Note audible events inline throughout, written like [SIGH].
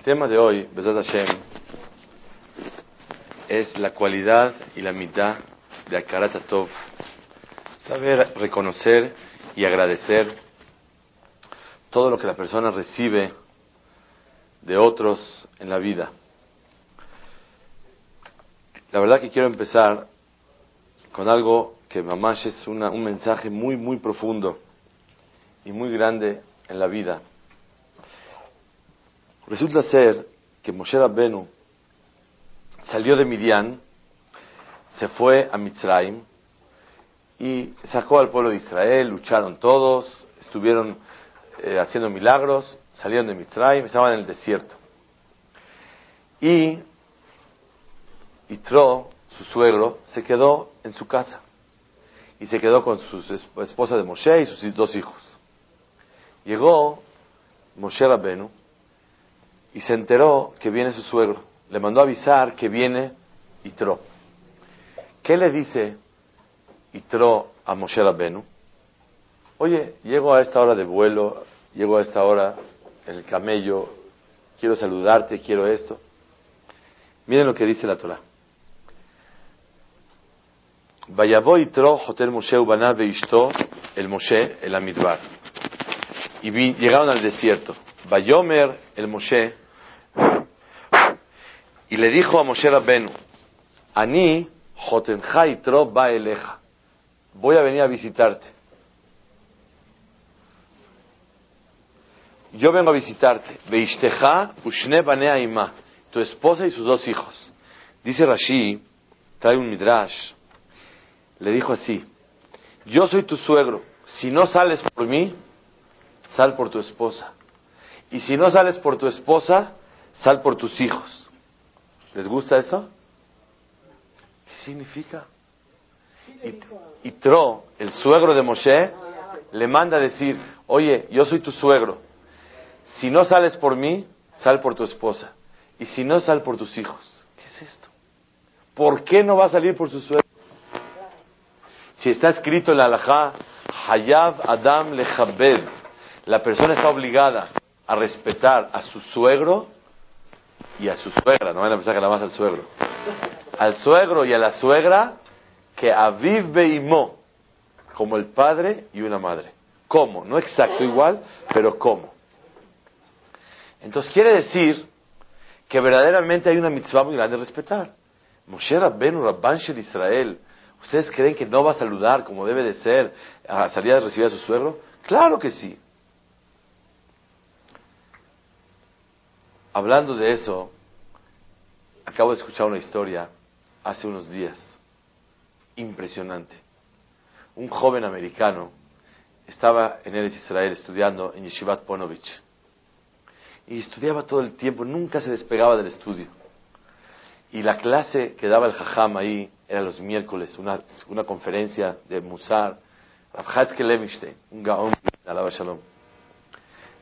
El tema de hoy, Besat Hashem, es la cualidad y la mitad de Akarat Tov. Saber reconocer y agradecer todo lo que la persona recibe de otros en la vida. La verdad que quiero empezar con algo que mamash es un mensaje muy, muy profundo y muy grande en la vida. Resulta ser que Moshe Rabbenu salió de Midian, se fue a Mitzrayim y sacó al pueblo de Israel, lucharon todos, estuvieron eh, haciendo milagros, salieron de Mitzrayim, estaban en el desierto. Y Itro, su suegro, se quedó en su casa y se quedó con su esposa de Moshe y sus dos hijos. Llegó Moshe Rabbenu y se enteró que viene su suegro. Le mandó avisar que viene Itro. ¿Qué le dice Itro a Moshe Rabbenu? Oye, llego a esta hora de vuelo, llego a esta hora en el camello, quiero saludarte, quiero esto. Miren lo que dice la Torah. Vayavo Itro Jotel Moshe Ubanabe Ishto, el Moshe, el Amidbar. Y llegaron al desierto. Vayomer el Moshe y le dijo a Moshe Rabbenu, Ani Jotenjai Tro eleja, voy a venir a visitarte. Yo vengo a visitarte. Veishteja Ushne Banea Ima, tu esposa y sus dos hijos. Dice Rashi, trae un midrash, le dijo así, yo soy tu suegro, si no sales por mí, sal por tu esposa. Y si no sales por tu esposa, sal por tus hijos. ¿Les gusta esto? ¿Qué significa? Y, Tro, el suegro de Moshe, le manda a decir, oye, yo soy tu suegro. Si no sales por mí, sal por tu esposa. Y si no, sal por tus hijos. ¿Qué es esto? ¿Por qué no va a salir por su suegro? Si está escrito en la halajá, Hayab Adam Lechabed, la persona está obligada a respetar a su suegro y a su suegra, no van a pensar que nada más al suegro, al suegro y a la suegra que aviv beimó, como el padre y una madre. ¿Cómo? No exacto igual, pero ¿cómo? Entonces quiere decir que verdaderamente hay una mitzvah muy grande de respetar. Moshe Rabbenu, Rabban Shel Israel, ¿ustedes creen que no va a saludar como debe de ser a salir a recibir a su suegro? Claro que sí. Hablando de eso, acabo de escuchar una historia hace unos días, impresionante. Un joven americano estaba en Eres Israel estudiando en Yeshivat Ponovich. Y estudiaba todo el tiempo, nunca se despegaba del estudio. Y la clase que daba el Jajam ahí era los miércoles, una, una conferencia de Musar, Rav Levinstein, un gaón, alaba shalom.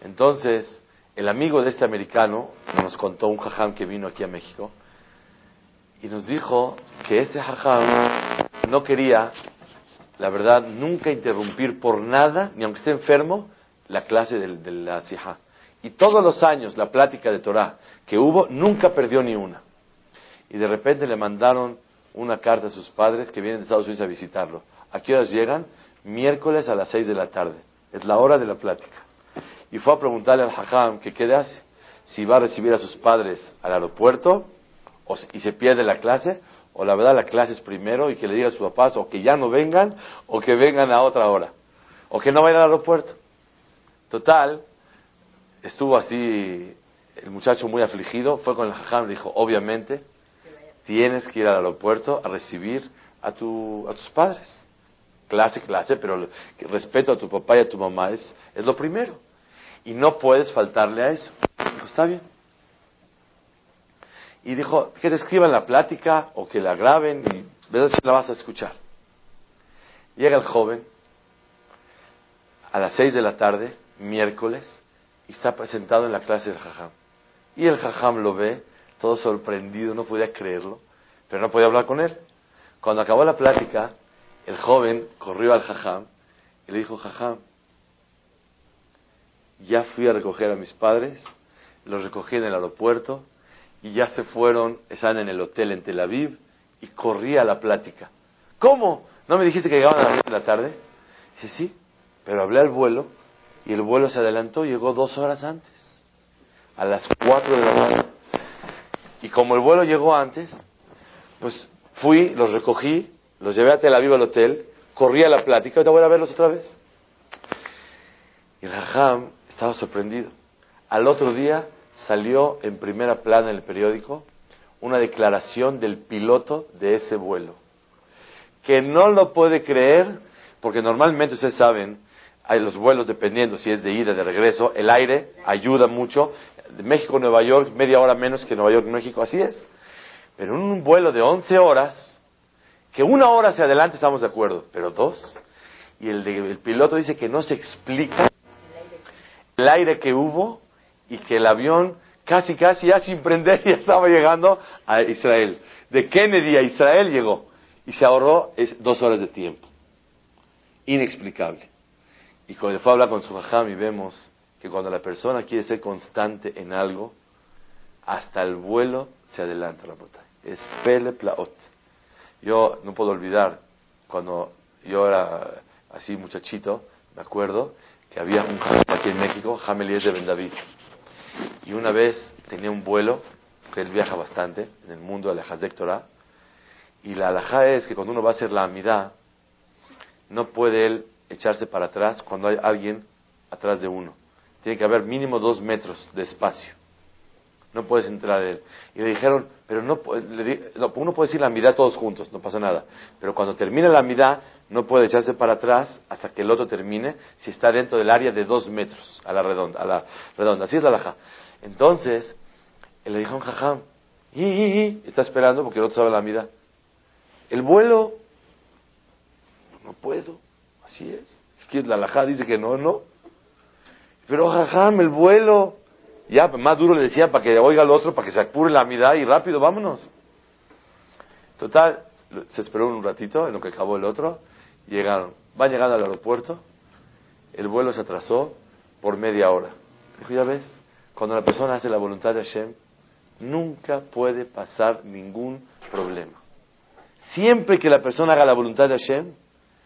Entonces, el amigo de este americano nos contó un jajam que vino aquí a México y nos dijo que este jajam no quería, la verdad, nunca interrumpir por nada, ni aunque esté enfermo, la clase de, la sija. Y todos los años la plática de Torah que hubo, nunca perdió ni una. Y de repente le mandaron una carta a sus padres que vienen de Estados Unidos a visitarlo. ¿A qué horas llegan? Miércoles a las seis de la tarde. Es la hora de la plática y fue a preguntarle al hajam que qué hace, si va a recibir a sus padres al aeropuerto o, y se pierde la clase, o la verdad la clase es primero y que le diga a sus papás o que ya no vengan o que vengan a otra hora, o que no vayan al aeropuerto. Total, estuvo así el muchacho muy afligido, fue con el hajam y dijo, obviamente, tienes que ir al aeropuerto a recibir a, tu, a tus padres. Clase, clase, pero respeto a tu papá y a tu mamá es, es lo primero y no puedes faltarle a eso. Dijo, está bien. Y dijo, que te escriban la plática o que la graben y ver si la vas a escuchar. Llega el joven a las seis de la tarde, miércoles, y está sentado en la clase del jajam. Y el jajam lo ve, todo sorprendido, no podía creerlo, pero no podía hablar con él. Cuando acabó la plática, el joven corrió al jajam y le dijo, jajam, ya fui a recoger a mis padres, los recogí en el aeropuerto y ya se fueron, están en el hotel en Tel Aviv y corría la plática. ¿Cómo? ¿No me dijiste que llegaban a las 10 de la tarde? Dice, sí, pero hablé al vuelo y el vuelo se adelantó, llegó dos horas antes, a las 4 de la mañana. Y como el vuelo llegó antes, pues fui, los recogí, los llevé a Tel Aviv al hotel, corrí a la plática, ahorita voy a verlos otra vez. Y Jajam estaba sorprendido. Al otro día salió en primera plana en el periódico una declaración del piloto de ese vuelo, que no lo puede creer, porque normalmente ustedes saben, hay los vuelos dependiendo si es de ida, de regreso, el aire ayuda mucho, de México Nueva York, media hora menos que Nueva York, México, así es. Pero un vuelo de 11 horas, que una hora hacia adelante estamos de acuerdo, pero dos, y el, el piloto dice que no se explica el aire que hubo y que el avión casi, casi ya sin prender [LAUGHS] ya estaba llegando a Israel. De Kennedy a Israel llegó y se ahorró dos horas de tiempo. Inexplicable. Y cuando fue a hablar con su jajam y vemos que cuando la persona quiere ser constante en algo, hasta el vuelo se adelanta la botella. Es pele plaot. Yo no puedo olvidar cuando yo era así muchachito, me acuerdo que había un aquí en México, Jamelies de Ben David. Y una vez tenía un vuelo, que él viaja bastante en el mundo de la y la alajá es que cuando uno va a hacer la amidad, no puede él echarse para atrás cuando hay alguien atrás de uno. Tiene que haber mínimo dos metros de espacio. No puedes entrar él. Y le dijeron, pero no, uno puede decir la amidad todos juntos, no pasa nada. Pero cuando termine la amidad, no puede echarse para atrás hasta que el otro termine, si está dentro del área de dos metros, a la redonda. A la redonda. Así es la alajá. Entonces, le dijo un jajam, y, está esperando porque el otro sabe la amidad. El vuelo, no puedo. Así es. es la alajá dice que no, no. Pero jajam, el vuelo. Ya, más duro le decía para que oiga al otro, para que se apure la amidad y rápido, vámonos. Total, se esperó un ratito en lo que acabó el otro. Llegaron. Va llegando al aeropuerto. El vuelo se atrasó por media hora. Dijo, ya ves, cuando la persona hace la voluntad de Hashem, nunca puede pasar ningún problema. Siempre que la persona haga la voluntad de Hashem,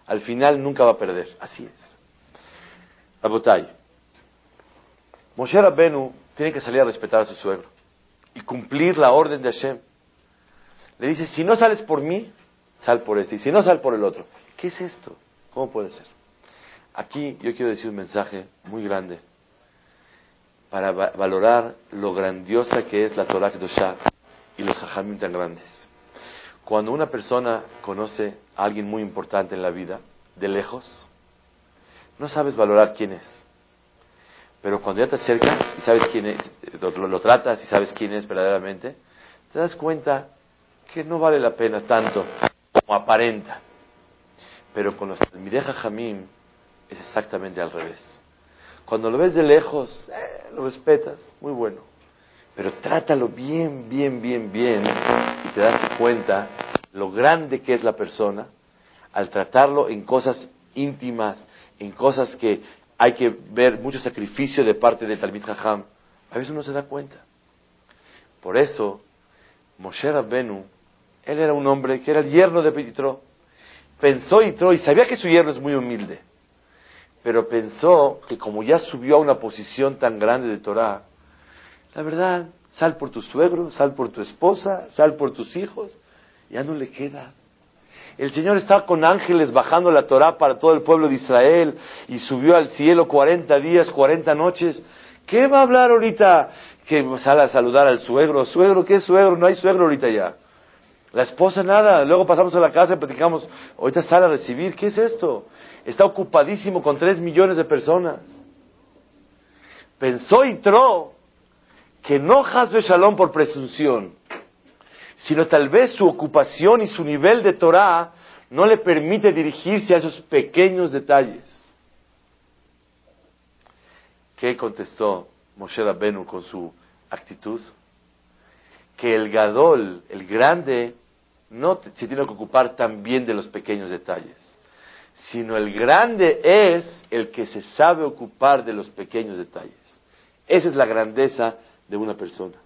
al final nunca va a perder. Así es. Abotay. Moshe Rabbenu tiene que salir a respetar a su suegro y cumplir la orden de Hashem. Le dice, si no sales por mí, sal por este. Y si no, sal por el otro. ¿Qué es esto? ¿Cómo puede ser? Aquí yo quiero decir un mensaje muy grande para valorar lo grandiosa que es la Torah Kedoshah y los Jajamim tan grandes. Cuando una persona conoce a alguien muy importante en la vida, de lejos, no sabes valorar quién es. Pero cuando ya te acercas y sabes quién es, lo, tratas y sabes quién es verdaderamente, te das cuenta que no vale la pena tanto como aparenta. Pero con los Mireja Jamim es exactamente al revés. Cuando lo ves de lejos, eh, lo respetas, muy bueno. Pero trátalo bien, bien, bien, bien y te das cuenta lo grande que es la persona al tratarlo en cosas íntimas, en cosas que hay que ver mucho sacrificio de parte del Talmid Jajam. A veces uno se da cuenta. Por eso, Moshe Rabbenu, él era un hombre que era el yerno de Yitro. Pensó Yitro y sabía que su yerno es muy humilde. Pero pensó que como ya subió a una posición tan grande de Torah, la verdad, sal por tu suegro, sal por tu esposa, sal por tus hijos, ya no le queda. El Señor está con ángeles bajando la Torah para todo el pueblo de Israel y subió al cielo 40 días, 40 noches. ¿Qué va a hablar ahorita? Que sale a saludar al suegro. Suegro, ¿qué suegro? No hay suegro ahorita ya. La esposa nada. Luego pasamos a la casa y platicamos. Ahorita sale a recibir. ¿Qué es esto? Está ocupadísimo con tres millones de personas. Pensó y tro que no hasbe shalom por presunción sino tal vez su ocupación y su nivel de Torah no le permite dirigirse a esos pequeños detalles. ¿Qué contestó Moshe Rabbenu con su actitud? Que el Gadol, el grande, no se tiene que ocupar también de los pequeños detalles, sino el grande es el que se sabe ocupar de los pequeños detalles. Esa es la grandeza de una persona.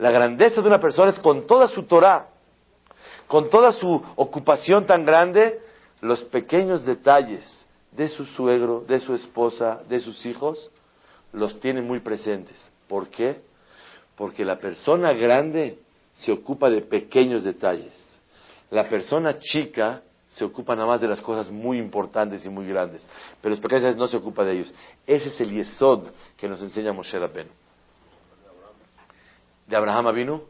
La grandeza de una persona es con toda su Torah, con toda su ocupación tan grande, los pequeños detalles de su suegro, de su esposa, de sus hijos, los tiene muy presentes. ¿Por qué? Porque la persona grande se ocupa de pequeños detalles. La persona chica se ocupa nada más de las cosas muy importantes y muy grandes, pero los pequeños no se ocupa de ellos. Ese es el yesod que nos enseña Moshe Rabbeinu. ¿De Abraham vino?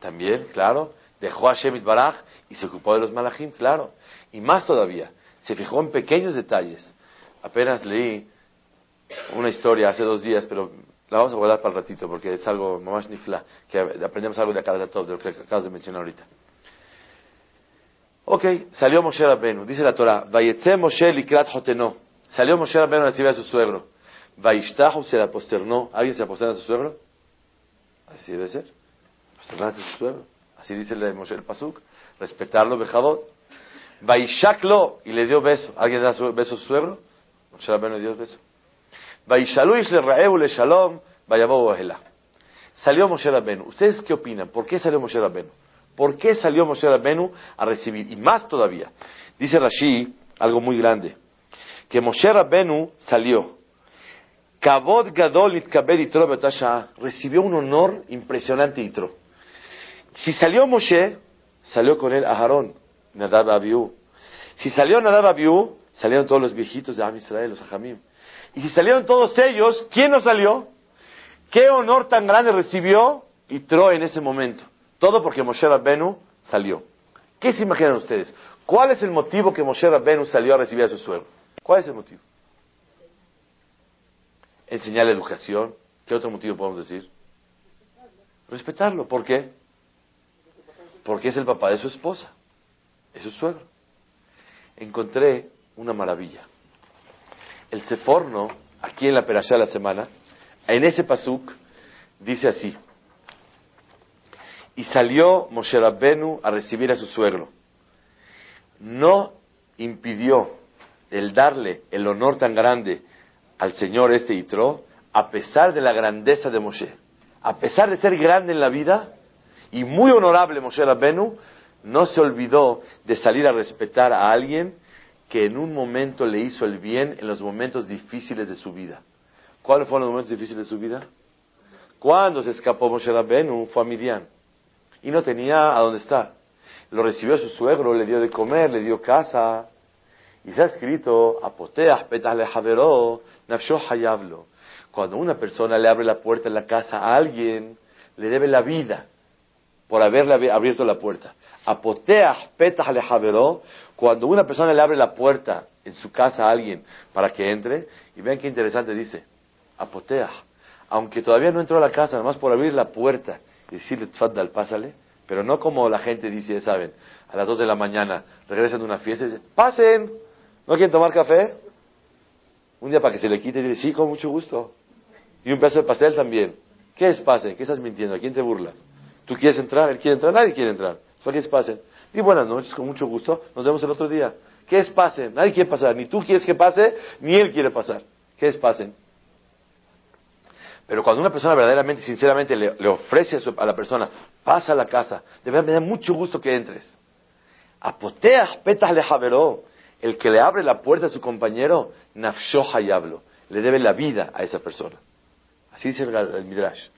También, claro. Dejó a Shemit Baraj y se ocupó de los malachim, claro. Y más todavía, se fijó en pequeños detalles. Apenas leí una historia hace dos días, pero la vamos a guardar para el ratito porque es algo más nifla, que aprendemos algo de acá de todo, de lo que acabas de mencionar ahorita. Ok, salió Moshe Rabbeinu, dice la Torah, Vayetze Moshe likrat hoteno. Salió Moshe Rabbeinu a recibir a su suegro. Vaishtahu se la posternó. ¿Alguien se aposterna a su suegro? Así debe ser. A su suegro. Así dice el Moshe el Pasuk. Respetarlo, Bejabot. Vaishaklo, y le dio beso. ¿Alguien da beso a su suegro? Moshe Rabbeinu dio beso. Vaishalu le raeu le shalom, vayabou Salió Moshe Rabbeinu. ¿Ustedes qué opinan? ¿Por qué salió Moshe Rabbeinu? ¿Por qué salió Moshe Rabbeinu a recibir? Y más todavía. Dice Rashi algo muy grande. Que Moshe Rabbeinu salió. Kabod Gadol Recibió un honor impresionante Yitro. Si salió Moshe, salió con él Aharón, Nadab Abiú. Si salió Nadab Abiú, salieron todos los viejitos de Am Israel, los Ajamim. Y si salieron todos ellos, ¿quién no salió? ¿Qué honor tan grande recibió Yitro en ese momento? Todo porque Moshe Rabbenu salió. ¿Qué se imaginan ustedes? ¿Cuál es el motivo que Moshe Rabbenu salió a recibir a su suegro? ¿Cuál es el motivo? Enseñar la educación. ¿Qué otro motivo podemos decir? Respetarlo. ¿Por qué? Porque es el papá de su esposa. Es su suegro. Encontré una maravilla el Seforno, aquí en la Perashá de la semana, en ese pasuk, dice así. Y salió Moshe Rabbenu a recibir a su suegro. No impidió el darle el honor tan grande al señor este Yitro, a pesar de la grandeza de Moshe. A pesar de ser grande en la vida y muy honorable Moshe Rabbenu, no se olvidó de salir a respetar a alguien que en un momento le hizo el bien en los momentos difíciles de su vida. ¿Cuáles fueron los momentos difíciles de su vida? Cuando se escapó Moshe Rabbenu, fue a Midian y no tenía a dónde estar. Lo recibió su suegro, le dio de comer, le dio casa. Y ha escrito, apoteas petale javeró, nafsho hayablo. Cuando una persona le abre la puerta en la casa a alguien, le debe la vida por haberle abierto la puerta. Apoteas petale javeró, cuando una persona le abre la puerta en su casa a alguien para que entre, y vean qué interesante dice, apotea, aunque todavía no entró a la casa, nada más por abrir la puerta y decirle, tfaddal, pásale, pero no como la gente dice, saben, a las dos de la mañana regresan de una fiesta y dicen, pasen, ¿no quieren tomar café? Un día para que se le quite y dice, sí, con mucho gusto. Y un pedazo de pastel también. ¿Qué es pasen? ¿Qué estás mintiendo? ¿A quién te burlas? ¿Tú quieres entrar? ¿Él quiere entrar? Nadie quiere entrar. Solo es pasen. Y buenas noches, con mucho gusto. Nos vemos el otro día. ¿Qué es pasen? Nadie quiere pasar. Ni tú quieres que pase, ni él quiere pasar. ¿Qué es pasen? Pero cuando una persona verdaderamente, sinceramente le, ofrece a, la persona, pasa a la casa, de verdad me da mucho gusto que entres. Apoteas petas le javeró. El que le abre la puerta a su compañero, nafsho hayablo. Le debe la vida a esa persona. Así dice el, Midrash.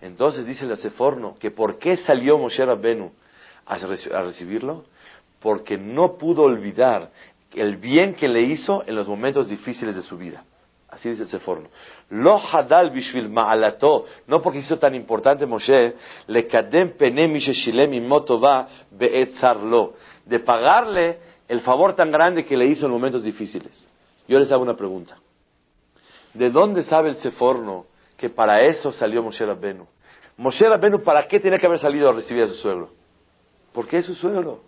Entonces dice el Seforno que por qué salió Moshe Rabbenu a, recibirlo porque no pudo olvidar el bien que le hizo en los momentos difíciles de su vida. Así dice el Seforno. Lo hadal bishvil ma'alato, no porque hizo tan importante Moshe, le kadem pene misheshilem va beetzarlo, de pagarle el favor tan grande que le hizo en momentos difíciles. Yo les hago una pregunta. ¿De dónde sabe el Seforno que para eso salió Moshe Rabbenu? Moshe Rabbenu, ¿para qué tenía que haber salido a recibir a su suegro? Porque es su suegro.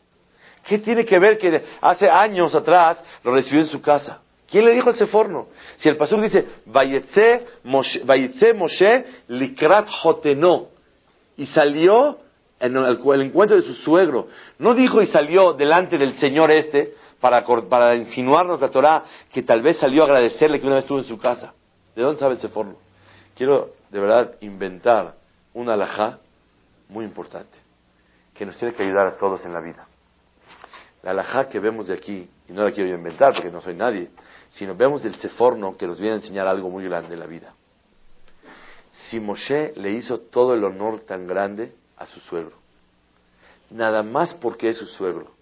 ¿Qué tiene que ver que hace años atrás lo recibió en su casa? ¿Quién le dijo al Seforno? Si el pastor dice, Vayetze Moshe, likrat joteno, y salió en el, encuentro de su suegro. No dijo y salió delante del Señor este para, para insinuarnos la Torah que tal vez salió a agradecerle que una vez estuvo en su casa. ¿De dónde sabe el Seforno? quiero de verdad inventar una alajá muy importante, que nos tiene que ayudar a todos en la vida. La alajá que vemos de aquí, y no la quiero yo inventar porque no soy nadie, sino vemos del Seforno que nos viene a enseñar algo muy grande en la vida. Si Moshe le hizo todo el honor tan grande a su suegro, nada más porque es su suegro,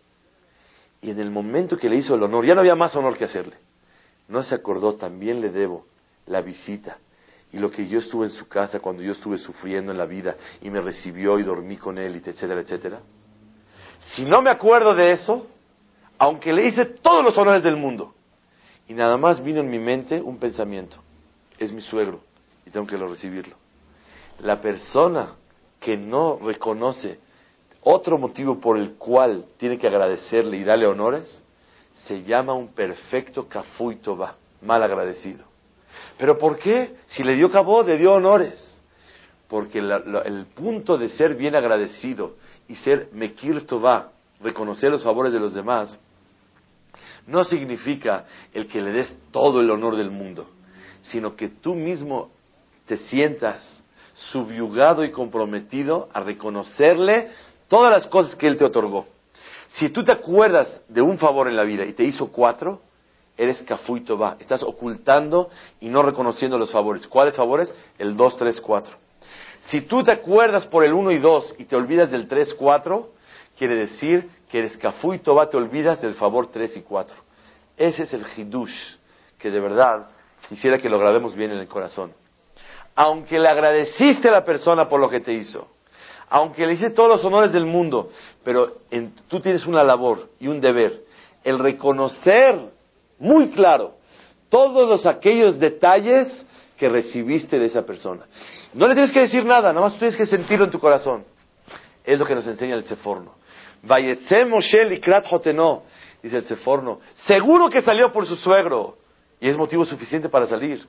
y en el momento que le hizo el honor, ya no había más honor que hacerle, no se acordó, también le debo la visita y lo que yo estuve en su casa cuando yo estuve sufriendo en la vida y me recibió y dormí con él, etcétera, etcétera. Si no me acuerdo de eso, aunque le hice todos los honores del mundo, y nada más vino en mi mente un pensamiento, es mi suegro y tengo que recibirlo. La persona que no reconoce otro motivo por el cual tiene que agradecerle y darle honores, se llama un perfecto cafuito va, mal agradecido. ¿Pero por qué? Si le dio cabo, le dio honores. Porque el punto de ser bien agradecido y ser mekir reconocer los favores de los demás, no significa el que le des todo el honor del mundo, sino que tú mismo te sientas subyugado y comprometido a reconocerle todas las cosas que él te otorgó. Si tú te acuerdas de un favor en la vida y te hizo cuatro, eres cafuito va. Estás ocultando y no reconociendo los favores. ¿Cuáles favores? El dos, tres, cuatro. Si tú te acuerdas por el uno y dos y te olvidas del tres, cuatro, quiere decir que eres cafuito va, te olvidas del favor tres y cuatro. Ese es el hidush que de verdad quisiera que lo grabemos bien en el corazón. Aunque le agradeciste a la persona por lo que te hizo, aunque le hice todos los honores del mundo, pero tú tienes una labor y un deber, el reconocer muy claro todos los aquellos detalles que recibiste de esa persona. No le tienes que decir nada, nada más tienes que sentirlo en tu corazón. Es lo que nos enseña el Seforno. Moshe likrat joteno, dice el Seforno. Seguro que salió por su suegro y es motivo suficiente para salir.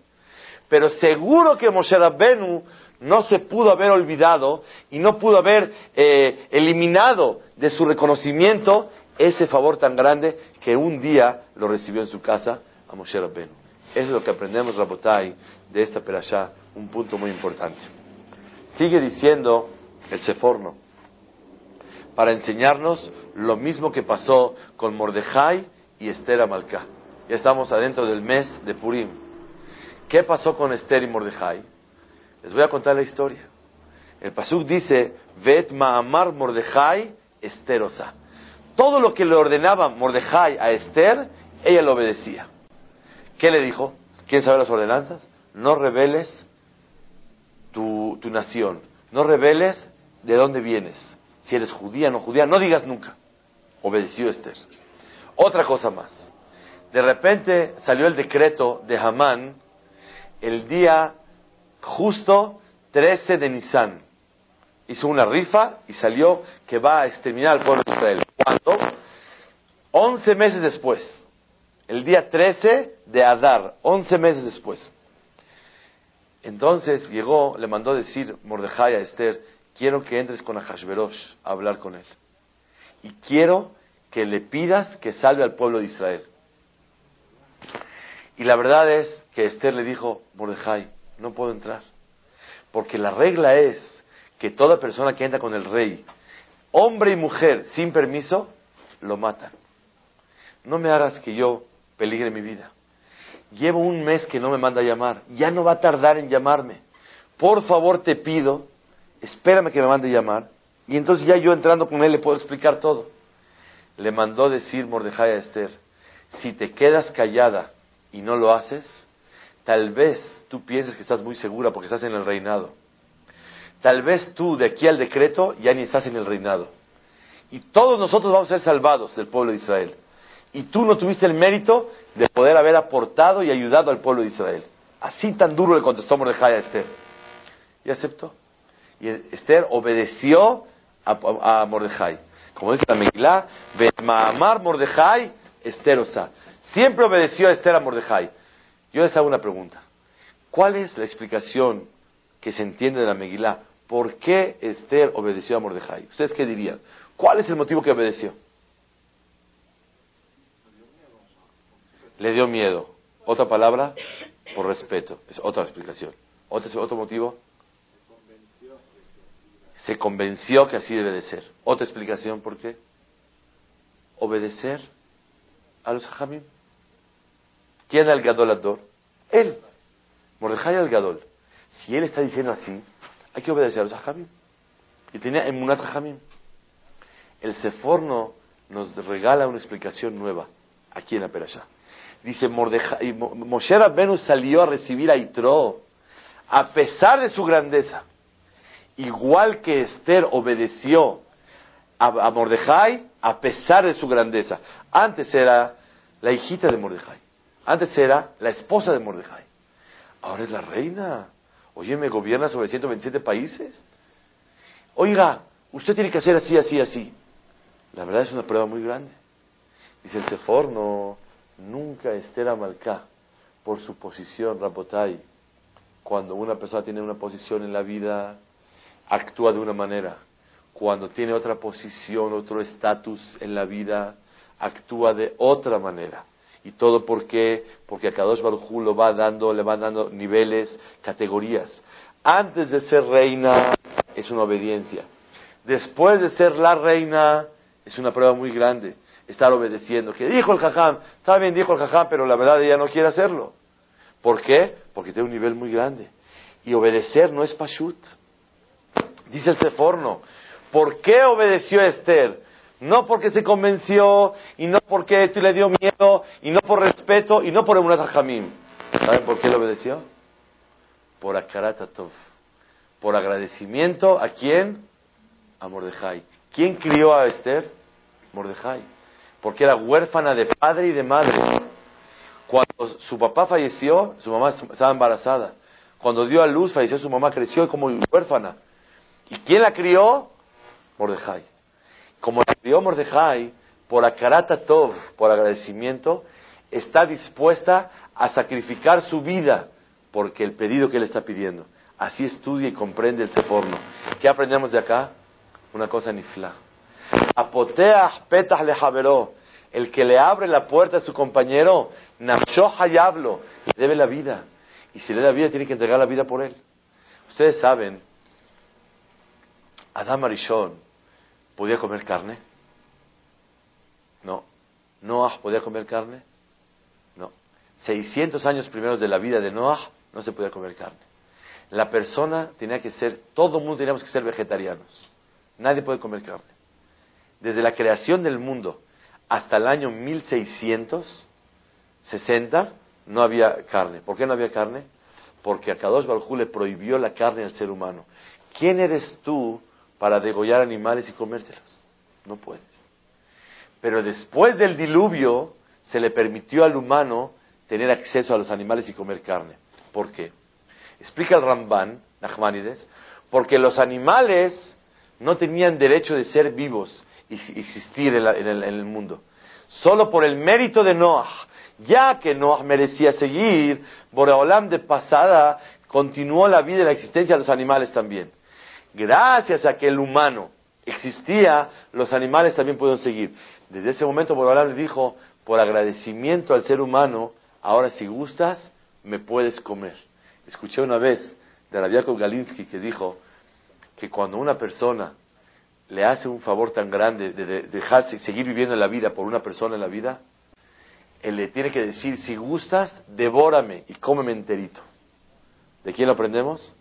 Pero seguro que Moshe Rabbenu no se pudo haber olvidado y no pudo haber eh, eliminado de su reconocimiento ese favor tan grande que un día lo recibió en su casa a Moshe Rabbenu. Eso es lo que aprendemos, Rabotai, de esta perashá, un punto muy importante. Sigue diciendo el Seforno, para enseñarnos lo mismo que pasó con Mordejai y Esther Amalcá. Ya estamos adentro del mes de Purim. ¿Qué pasó con Esther y Mordejai? Les voy a contar la historia. El Pasuk dice, Vet Ma'amar Mordejai Esterosa. Todo lo que le ordenaba Mordejai a Esther, ella lo obedecía. ¿Qué le dijo? ¿Quién sabe las ordenanzas? No reveles tu, tu nación. No reveles de dónde vienes. Si eres judía o no judía, no digas nunca. Obedeció Esther. Otra cosa más. De repente salió el decreto de Hamán el día justo 13 de Nisan. Hizo una rifa y salió que va a exterminar al pueblo de Israel. ¿Cuándo? 11 meses después. El día 13 de Adar, 11 meses después. Entonces llegó, le mandó decir Mordejai a Esther, quiero que entres con Ahashverosh a hablar con él. Y quiero que le pidas que salve al pueblo de Israel. Y la verdad es que Esther le dijo, Mordejai, no puedo entrar. Porque la regla es que toda persona que entra con el rey, hombre y mujer, sin permiso, lo matan. No me hagas que yo peligre mi vida. Llevo un mes que no me manda a llamar. Ya no va a tardar en llamarme. Por favor te pido, espérame que me mande a llamar. Y entonces ya yo entrando con él le puedo explicar todo. Le mandó decir Mordejai a Esther, si te quedas callada y no lo haces, Tal vez tú pienses que estás muy segura porque estás en el reinado. Tal vez tú de aquí al decreto ya ni estás en el reinado. Y todos nosotros vamos a ser salvados del pueblo de Israel. Y tú no tuviste el mérito de poder haber aportado y ayudado al pueblo de Israel. Así tan duro le contestó Mordejai a Esther. Y aceptó. Y Esther obedeció a, Mordejai. Como dice la Megilá, Mordejai, Esther Osa. Siempre obedeció a Esther a Mordejai. Yo les hago una pregunta. ¿Cuál es la explicación que se entiende de la Megilá? ¿Por qué Esther obedeció a Mordejai? ¿Ustedes qué dirían? ¿Cuál es el motivo que obedeció? Le dio miedo. Otra palabra, por respeto. Es otra explicación. ¿Otro, motivo? Se convenció que así debe de ser. Otra explicación, ¿por qué? Obedecer a los hajamim. ¿Quién es el gadol ador? Él. Mordejai el gadol. Si él está diciendo así, hay que obedecer a los hajamim. Y tenía emunat hajamim. El Seforno nos regala una explicación nueva aquí en la Perashá. Dice, Mordejai, Moshe Rabbenu salió a recibir a Itro a pesar de su grandeza. Igual que Esther obedeció a, Mordejai a pesar de su grandeza. Antes era la hijita de Mordejai. Antes era la esposa de Mordejai. Ahora es la reina. Oye, me gobierna sobre 127 países. Oiga, usted tiene que hacer así, así, así. La verdad es una prueba muy grande. Dice el Seforno, nunca Esther Amalcá, por su posición, Rabotai, cuando una persona tiene una posición en la vida, actúa de una manera. Cuando tiene otra posición, otro estatus en la vida, actúa de otra manera. Y todo por qué? Porque a Kadosh Baruj lo va dando, le van dando niveles, categorías. Antes de ser reina es una obediencia. Después de ser la reina es una prueba muy grande. Estar obedeciendo. Que dijo el jajam, está bien dijo el jajam, pero la verdad ella no quiere hacerlo. ¿Por qué? Porque tiene un nivel muy grande. Y obedecer no es pashut. Dice el Seforno, ¿por qué obedeció Esther? No porque se convenció, y no porque le dio miedo, y no por respeto, y no por Emunat. ¿Saben por qué le obedeció? Por Akaratatov. Por agradecimiento a quién? A Mordejai. ¿Quién crió a Esther? Mordejai. Porque era huérfana de padre y de madre. Cuando su papá falleció, su mamá estaba embarazada. Cuando dio a luz, falleció su mamá, creció como huérfana. ¿Y quién la crió? Mordejai. Como la crió Mordejai, por Akarata Tov, por agradecimiento, está dispuesta a sacrificar su vida porque el pedido que él está pidiendo. Así estudia y comprende el seforno. ¿Qué aprendemos de acá? Una cosa nifla. Apoteah petah le El que le abre la puerta a su compañero, nafsho hayablo, le debe la vida. Y si le da vida, tiene que entregar la vida por él. Ustedes saben Adam Arishon podía comer carne? No. Noah podía comer carne? No. 600 años primeros de la vida de Noah no se podía comer carne. La persona tenía que ser, todo el mundo teníamos que ser vegetarianos. Nadie puede comer carne. Desde la creación del mundo hasta el año 1660 no había carne. ¿Por qué no había carne? Porque a Kadosh Baljú le prohibió la carne al ser humano. ¿Quién eres tú para degollar animales y comértelos. No puedes. Pero después del diluvio se le permitió al humano tener acceso a los animales y comer carne. ¿Por qué? Explica el Ramban, Nachmanides, porque los animales no tenían derecho de ser vivos y existir en, el, mundo. Solo por el mérito de Noah, ya que Noah merecía seguir, Boreolam de pasada continuó la vida y la existencia de los animales también gracias a que el humano existía, los animales también pueden seguir. Desde ese momento, Borolam le dijo, por agradecimiento al ser humano, ahora si gustas, me puedes comer. Escuché una vez de Rabiakov Galinsky que dijo que cuando una persona le hace un favor tan grande de, dejarse seguir viviendo la vida por una persona en la vida, él le tiene que decir, si gustas, devórame y cómeme enterito. ¿De quién lo aprendemos?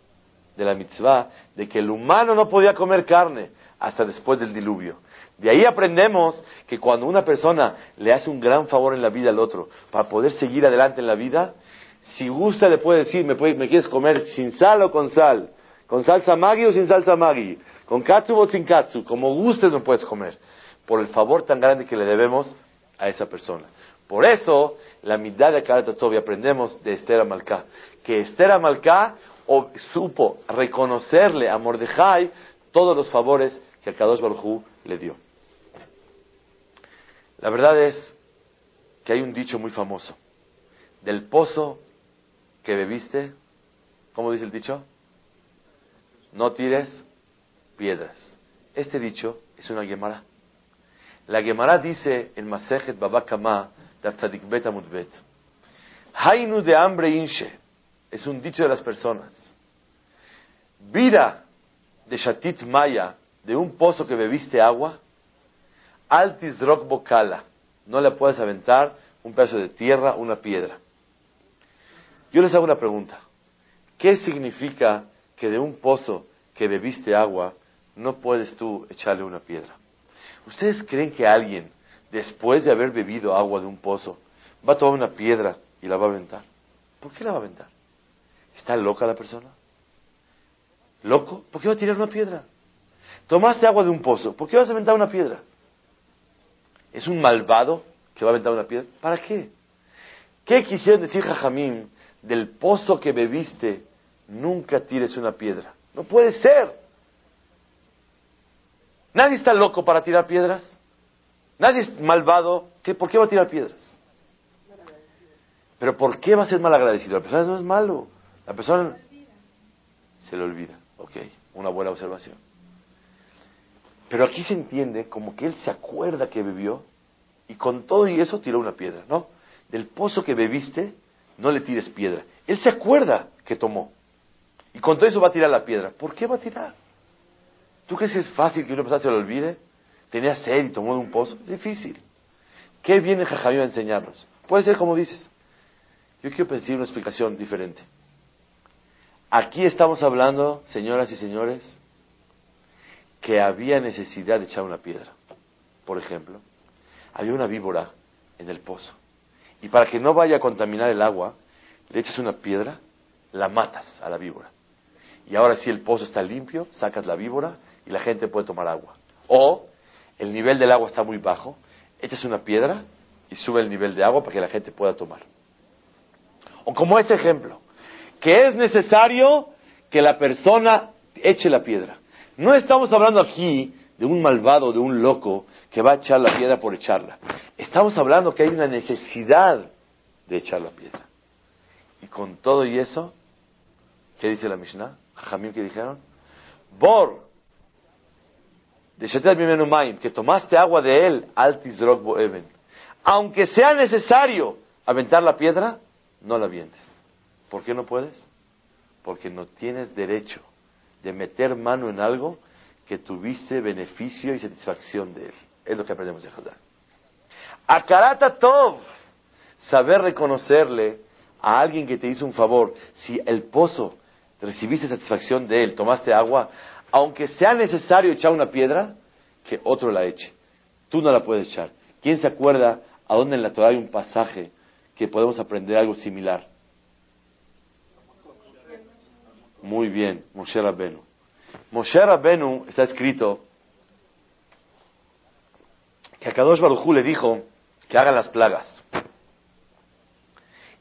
De la mitzvah de que el humano no podía comer carne hasta después del diluvio. De ahí aprendemos que cuando una persona le hace un gran favor en la vida al otro para poder seguir adelante en la vida, si gusta le puede decir, ¿me, me quieres comer sin sal o con sal? ¿Con salsa maggi o sin salsa maggi? ¿Con katsu o sin katsu? Como gustes me puedes comer. Por el favor tan grande que le debemos a esa persona. Por eso, la mitad de cada y aprendemos de Esther Amalcá. Que Esther Amalcá o supo reconocerle a Mordejai todos los favores que el Kadosh Baruj le dio. La verdad es que hay un dicho muy famoso. Del pozo que bebiste, ¿cómo dice el dicho? No tires piedras. Este dicho es una Gemara. La Gemara dice en Masejet Babakama de Tzadik Bet Hainu de hambre inche es un dicho de las personas. vira de Shatit Maya, de un pozo que bebiste agua, altis rock bocala, no le puedes aventar un pedazo de tierra, una piedra. Yo les hago una pregunta. ¿Qué significa que de un pozo que bebiste agua no puedes tú echarle una piedra? ¿Ustedes creen que alguien, después de haber bebido agua de un pozo, va a tomar una piedra y la va a aventar? ¿Por qué la va a aventar? ¿Está loca la persona? ¿Loco? ¿Por qué va a tirar una piedra? Tomaste agua de un pozo, ¿por qué vas a aventar una piedra? ¿Es un malvado que va a aventar una piedra? ¿Para qué? ¿Qué quisieron decir Jajamín? Del pozo que bebiste, nunca tires una piedra. No puede ser. Nadie está loco para tirar piedras. Nadie es malvado. ¿Qué, ¿Por qué va a tirar piedras? Pero ¿por qué va a ser mal agradecido? La persona no es malo. La persona se le olvida. Ok, una buena observación. Pero aquí se entiende como que él se acuerda que bebió y con todo y eso tiró una piedra, ¿no? Del pozo que bebiste, no le tires piedra. Él se acuerda que tomó. Y con todo eso va a tirar la piedra. ¿Por qué va a tirar? ¿Tú crees que es fácil que una persona se lo olvide? Tenía sed y tomó de un pozo. Difícil. ¿Qué viene Jajamí a enseñarnos? Puede ser como dices. Yo quiero pensar una explicación diferente. Aquí estamos hablando, señoras y señores, que había necesidad de echar una piedra. Por ejemplo, había una víbora en el pozo. Y para que no vaya a contaminar el agua, le echas una piedra, la matas a la víbora. Y ahora si el pozo está limpio, sacas la víbora y la gente puede tomar agua. O el nivel del agua está muy bajo, echas una piedra y sube el nivel de agua para que la gente pueda tomar. O como este ejemplo, que es necesario que la persona eche la piedra. No estamos hablando aquí de un malvado, de un loco que va a echar la piedra por echarla. Estamos hablando que hay una necesidad de echar la piedra. Y con todo y eso, ¿qué dice la Mishnah? Jamim que dijeron, Bor, de que tomaste agua de él, altis even. Aunque sea necesario aventar la piedra, no la avientes. ¿Por qué no puedes? Porque no tienes derecho de meter mano en algo que tuviste beneficio y satisfacción de él. Es lo que aprendemos de Judá. Akarata Tov, saber reconocerle a alguien que te hizo un favor. Si el pozo recibiste satisfacción de él, tomaste agua, aunque sea necesario echar una piedra, que otro la eche. Tú no la puedes echar. ¿Quién se acuerda a dónde en la Torah hay un pasaje que podemos aprender algo similar? Muy bien, Moshe Rabbenu. Moshe Rabbenu está escrito que a Kadosh Baruj le dijo que haga las plagas.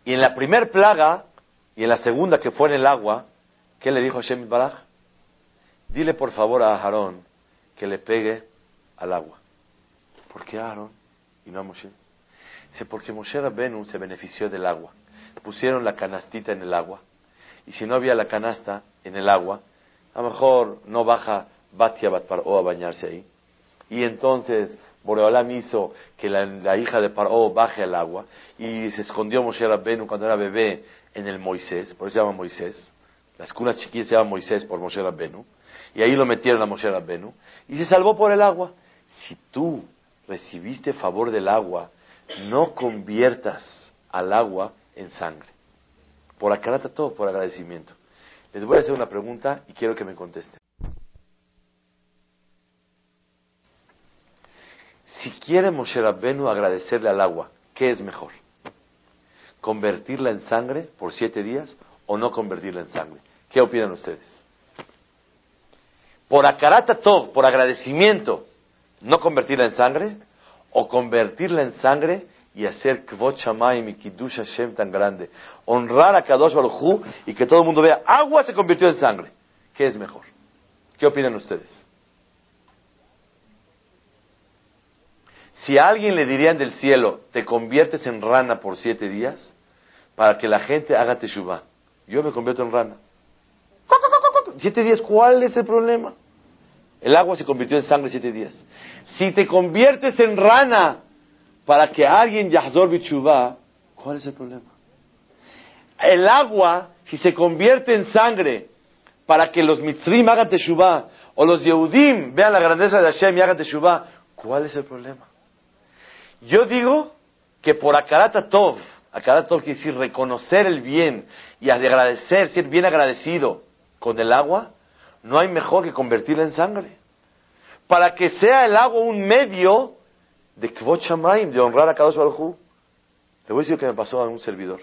Y en la primer plaga y en la segunda que fue en el agua, ¿qué le dijo Hashem Baraj? Dile por favor a Aarón que le pegue al agua. ¿Por qué a Aarón y no a Moshe? Dice, porque Moshe Rabbenu se benefició del agua. Pusieron la canastita en el agua y si no había la canasta en el agua, a lo mejor no baja Batia Bat a bañarse ahí. Y entonces Boreolam hizo que la, hija de Paró baje al agua y se escondió Moshe Rabbenu cuando era bebé en el Moisés, por eso se llama Moisés. Las cunas chiquitas se llaman Moisés por Moshe Rabbenu. Y ahí lo metieron a Moshe Rabbenu y se salvó por el agua. Si tú recibiste favor del agua, no conviertas al agua en sangre. Por acarata todo, por agradecimiento. Les voy a hacer una pregunta y quiero que me contesten. Si quiere Moshe Rabbenu agradecerle al agua, ¿qué es mejor? ¿Convertirla en sangre por siete días o no convertirla en sangre? ¿Qué opinan ustedes? Por acarata todo, por agradecimiento, no convertirla en sangre o convertirla en sangre y hacer Kvot Shamayim y Kiddush Hashem tan grande. Honrar a Kadosh Baruj y que todo el mundo vea, agua se convirtió en sangre. ¿Qué es mejor? ¿Qué opinan ustedes? Si a alguien le dirían del cielo, te conviertes en rana por siete días, para que la gente haga teshuvah, yo me convierto en rana. Siete días, ¿cuál es el problema? El agua se convirtió en sangre siete días. Si te conviertes en rana para que alguien yahzor bichuvá, ¿cuál es el problema? El agua, si se convierte en sangre para que los mitzrim hagan teshuvah, o los yehudim vean la grandeza de Hashem y hagan teshuvah, ¿cuál es el problema? Yo digo que por Akarata Tov, Akarata Tov quiere decir reconocer el bien y agradecer, ser bien agradecido con el agua, no hay mejor que convertirla en sangre. Para que sea el agua un medio de Kvot de honrar a Kadosh Baruj Le voy a decir que me pasó a un servidor.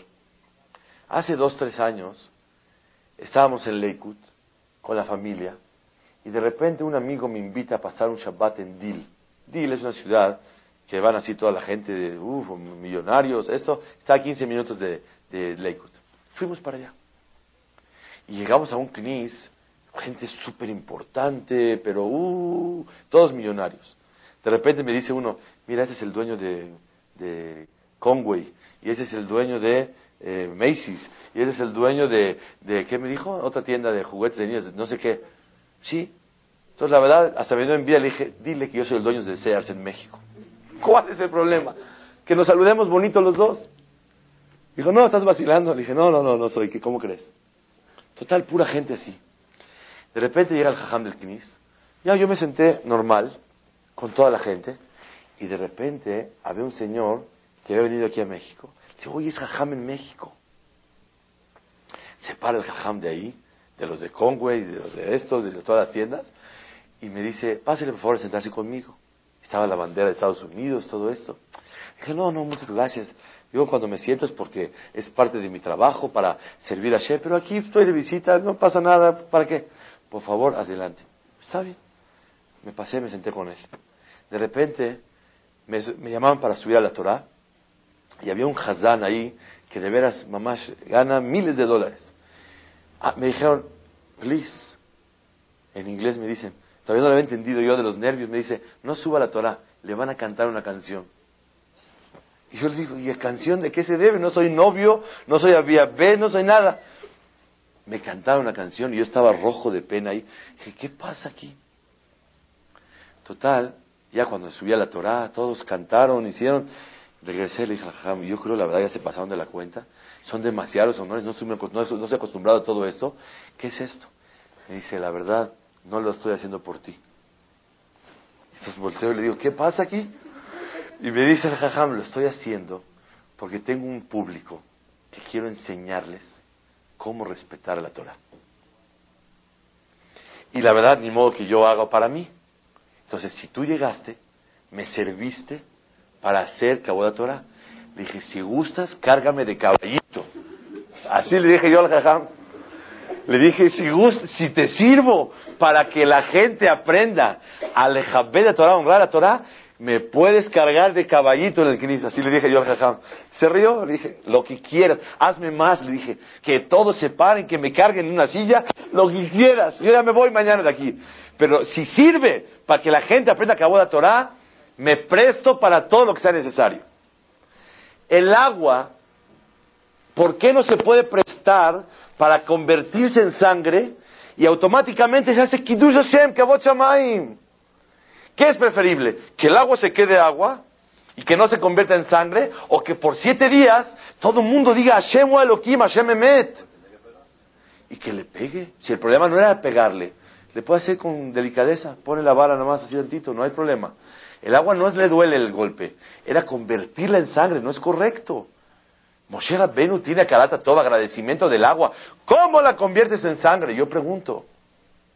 Hace dos, tres años, estábamos en Leikut con la familia y de repente un amigo me invita a pasar un Shabbat en Dil. Dil es una ciudad que van así toda la gente de, uff, millonarios, esto, está a 15 minutos de, de. Fuimos para allá. Y llegamos a un knis, gente súper importante, pero, uh, todos millonarios. De repente me dice uno, mira, ese es el dueño de, de Conway, y ese es el dueño de eh, Macy's, y ese es el dueño de, de, ¿qué me dijo? Otra tienda de juguetes de niños, no sé qué. Sí. Entonces, la verdad, hasta me dio en vida, le dije, dile que yo soy el dueño de Sears en México. ¿Cuál es el problema? Que nos saludemos bonitos los dos. Dijo, no, estás vacilando. Le dije, no, no, no, no soy. ¿Cómo crees? Total, pura gente así. De repente llega el jajam del Knis. Ya yo me senté normal con toda la gente. Y de repente había un señor que había venido aquí a México. Dice, oye, es jajam en México. Se para el jajam de ahí, de los de Conway, de los de estos, de todas las tiendas. Y me dice, pásale por favor a sentarse conmigo estaba la bandera de Estados Unidos, todo esto. Dije, no, no, muchas gracias. Yo cuando me siento es porque es parte de mi trabajo para servir a Shep, pero aquí estoy de visita, no pasa nada, ¿para qué? Por favor, adelante. Está bien. Me pasé, me senté con él. De repente me, llamaban para subir a la Torah y había un Hazán ahí que de veras, mamá, gana miles de dólares. Ah, me dijeron, please, en inglés me dicen, Todavía no lo había entendido yo de los nervios. Me dice, no suba la Torah, le van a cantar una canción. Y yo le digo, ¿y la canción de qué se debe? No soy novio, no soy Abía B, no soy nada. Me cantaron una canción y yo estaba rojo de pena ahí. Dije, ¿qué pasa aquí? Total, ya cuando subí a la Torah, todos cantaron, hicieron. Regresé, le dije, yo creo la verdad ya se pasaron de la cuenta. Son demasiados honores, no estoy, no, acostumbrado a todo esto. ¿Qué es esto? Me dice, la verdad, no lo estoy haciendo por ti. Entonces volteo y le digo, ¿qué pasa aquí? Y me dice el jajam, lo estoy haciendo porque tengo un público que quiero enseñarles cómo respetar a la Torah. Y la verdad, ni modo que yo haga para mí. Entonces, si tú llegaste, me serviste para hacer de Torah, le dije, si gustas, cárgame de caballito. Así le dije yo al jajam. Le dije, si, si te sirvo para que la gente aprenda a lejaber de Torah, honrar a Torah, me puedes cargar de caballito en el Knis. Así le dije yo al jajam. Se rió, le dije, lo que quieras, hazme más. Le dije, que todos se paren, que me carguen en una silla, lo que quieras. Yo ya me voy mañana de aquí. Pero si sirve para que la gente aprenda a de Torah, me presto para todo lo que sea necesario. El agua, ¿por qué no se puede prestar para convertirse en sangre y automáticamente se hace Kiddush Hashem, Kavot Shamayim. ¿Qué es preferible? ¿Que el agua se quede agua y que no se convierta en sangre? ¿O que por siete días todo el mundo diga Hashem Elohim, Hashem Emet? Y que le pegue. Si el problema no era pegarle, le puede hacer con delicadeza. Pone la vara nomás así tantito, no hay problema. El agua no es le duele el golpe, era convertirla en sangre, no es correcto. Moshe Rabbenu tiene carata todo agradecimiento del agua. ¿Cómo la conviertes en sangre? Yo pregunto.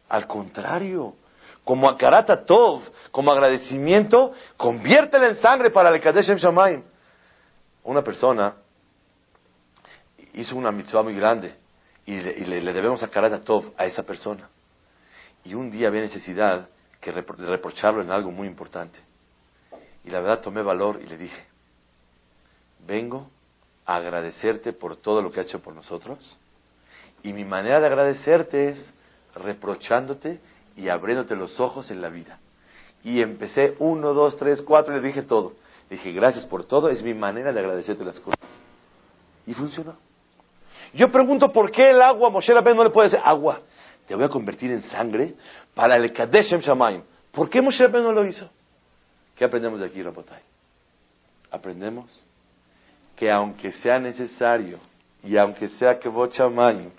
Al contrario, como a Karata Tov, como agradecimiento, conviértela en sangre para el Kadesh Shamaim. Una persona hizo una mitzvah muy grande y le, debemos a Karata Tov a esa persona. Y un día había necesidad de reprocharlo en algo muy importante. Y la verdad tomé valor y le dije, vengo agradecerte por todo lo que ha hecho por nosotros. Y mi manera de agradecerte es reprochándote y abriéndote los ojos en la vida. Y empecé uno, dos, tres, cuatro, y le dije todo. Dije, gracias por todo, es mi manera de agradecerte las cosas. Y funcionó. Yo pregunto por qué el agua, Moshe Rabbeinu no le puede decir, agua, te voy a convertir en sangre para el Kadeshem Shamaim. ¿Por qué Moshe Rabbeinu no lo hizo? ¿Qué aprendemos de aquí, Rabotai? Aprendemos que aunque sea necesario, y aunque sea que Bochamayim,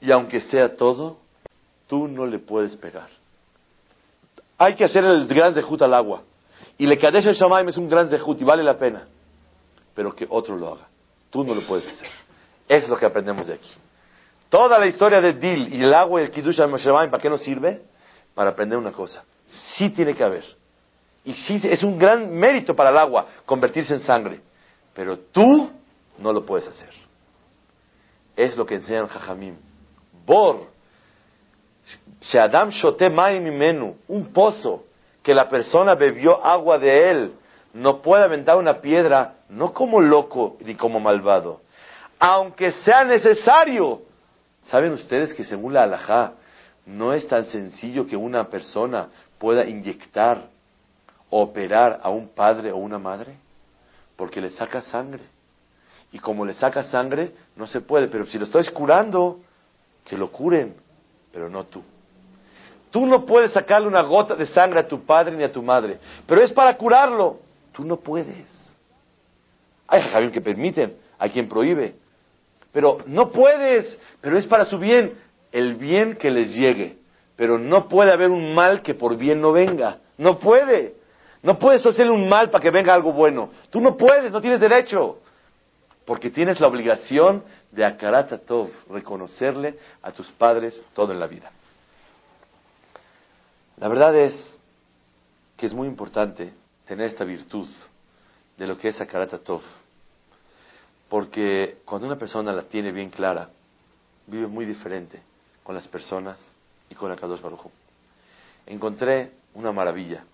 y y aunque sea todo, tú no le puedes pegar. Hay que hacer el gran zehut al agua. Y le Kadesh el Shamaim es un gran zehut y vale la pena. Pero que otro lo haga. Tú no lo puedes hacer. Es lo que aprendemos de aquí. Toda la historia de Dil y el agua y el Kiddush Shamaim, ¿para qué nos sirve? Para aprender una cosa. Sí tiene que haber. Y sí es un gran mérito para el agua convertirse en sangre. Pero tú no lo puedes hacer. Es lo que enseñan Jajamim. Bor Adam Shote Menu, un pozo que la persona bebió agua de él, no puede aventar una piedra, no como loco ni como malvado, aunque sea necesario. ¿Saben ustedes que según la halajá, no es tan sencillo que una persona pueda inyectar o operar a un padre o una madre? Porque le saca sangre. Y como le saca sangre, no se puede. Pero si lo estoy curando, que lo curen pero no tú. Tú no puedes sacarle una gota de sangre a tu padre ni a tu madre, pero es para curarlo. Tú no puedes. Hay jajamim que permiten, hay quien prohíbe, pero no puedes, pero es para su bien, el bien que les llegue. Pero no puede haber un mal que por bien no venga. No puede. No puedes hacerle un mal para que venga algo bueno. Tú no puedes, no tienes derecho porque tienes la obligación de Akarat Tov, reconocerle a tus padres todo en la vida. La verdad es que es muy importante tener esta virtud de lo que es Akarat Tov, porque cuando una persona la tiene bien clara, vive muy diferente con las personas y con Akadosh Baruj Encontré una maravilla,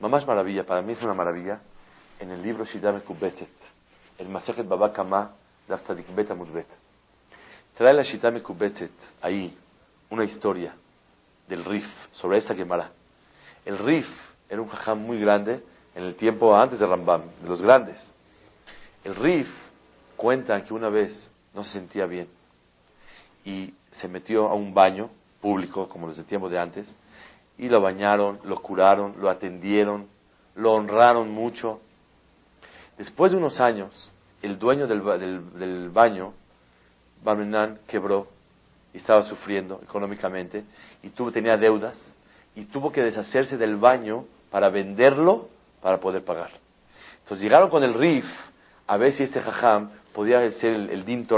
mamás maravilla, para mí es una maravilla, en el libro Shidame Kubetet el Masejet Baba Kama Bet Bet. Trae la Shita Mekubetet ahí una historia del Rif sobre esta quemará. El Rif era un jajam muy grande en el tiempo antes de Rambam, de los grandes. El Rif cuenta que una vez no se sentía bien y se metió a un baño público, como los de tiempo de antes, y lo bañaron, lo curaron, lo atendieron, lo honraron mucho Después de unos años, el dueño del, del, baño, Barmenan, quebró y estaba sufriendo económicamente y tuvo, tenía deudas y tuvo que deshacerse del baño para venderlo para poder pagar. Entonces llegaron con el RIF a ver si este jajam podía ser el, el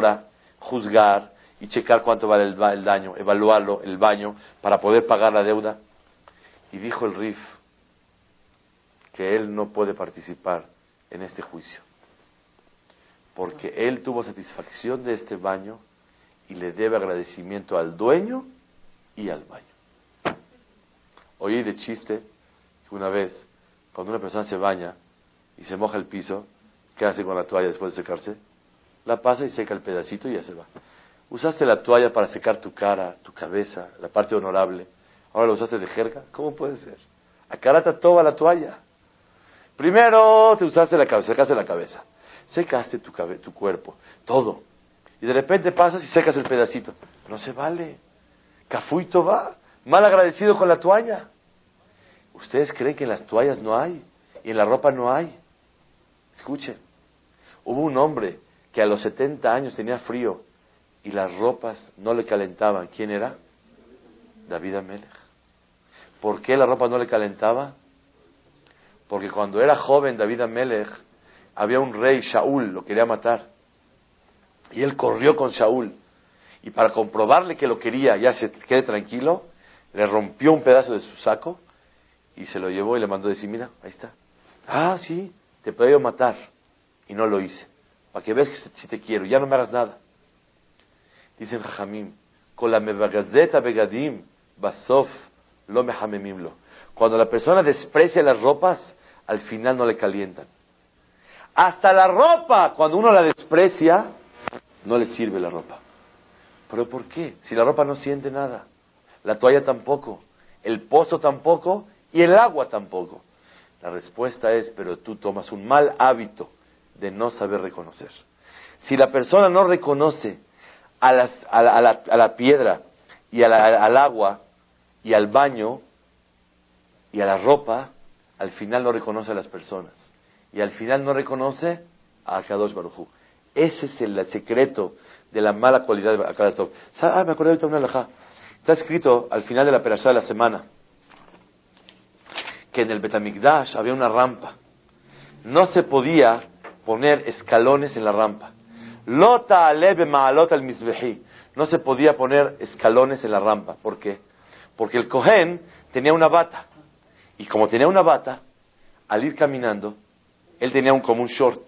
juzgar y checar cuánto vale el, el, daño, evaluarlo, el baño, para poder pagar la deuda. Y dijo el RIF que él no puede participar en este juicio. Porque él tuvo satisfacción de este baño y le debe agradecimiento al dueño y al baño. Oí de chiste una vez, cuando una persona se baña y se moja el piso, ¿qué hace con la toalla después de secarse? La pasa y seca el pedacito y ya se va. Usaste la toalla para secar tu cara, tu cabeza, la parte honorable. Ahora la usaste de jerga. ¿Cómo puede ser? Acarata toda la toalla. Primero te usaste la cabeza, secaste la cabeza, secaste tu, tu cuerpo, todo. Y de repente pasas y secas el pedacito. No se vale. Cafuito va, mal agradecido con la toalla. ¿Ustedes creen que en las toallas no hay? Y en la ropa no hay. Escuchen, hubo un hombre que a los 70 años tenía frío y las ropas no le calentaban. ¿Quién era? David Amelech. ¿Por qué la ropa no le calentaba? Porque cuando era joven David Amelech, había un rey, Shaul, lo quería matar. Y él corrió con Shaul. Y para comprobarle que lo quería, ya se quede tranquilo, le rompió un pedazo de su saco y se lo llevó y le mandó decir, mira, ahí está. Ah, sí, te puedo matar. Y no lo hice. Para que veas que si te quiero, ya no me hagas nada. Dicen Jajamim, con la begadim, basof, lo lo. Cuando la persona desprecia las ropas, al final no le calientan. Hasta la ropa, cuando uno la desprecia, no le sirve la ropa. ¿Pero por qué? Si la ropa no siente nada, la toalla tampoco, el pozo tampoco y el agua tampoco. La respuesta es, pero tú tomas un mal hábito de no saber reconocer. Si la persona no reconoce a, la, piedra y al agua y al baño y a la ropa, al final no reconoce a las personas. Y al final no reconoce a Kadosh Barujú. Ese es el secreto de la mala cualidad de Akaratov. Ah, me acordé de una alajá. Está escrito al final de la perashá de la semana que en el Betamigdash había una rampa. No se podía poner escalones en la rampa. Lota alebe maalot al misbehi. No se podía poner escalones en la rampa. ¿Por qué? Porque el Cohen tenía una bata. Y como tenía una bata, al ir caminando, él tenía un, como un short.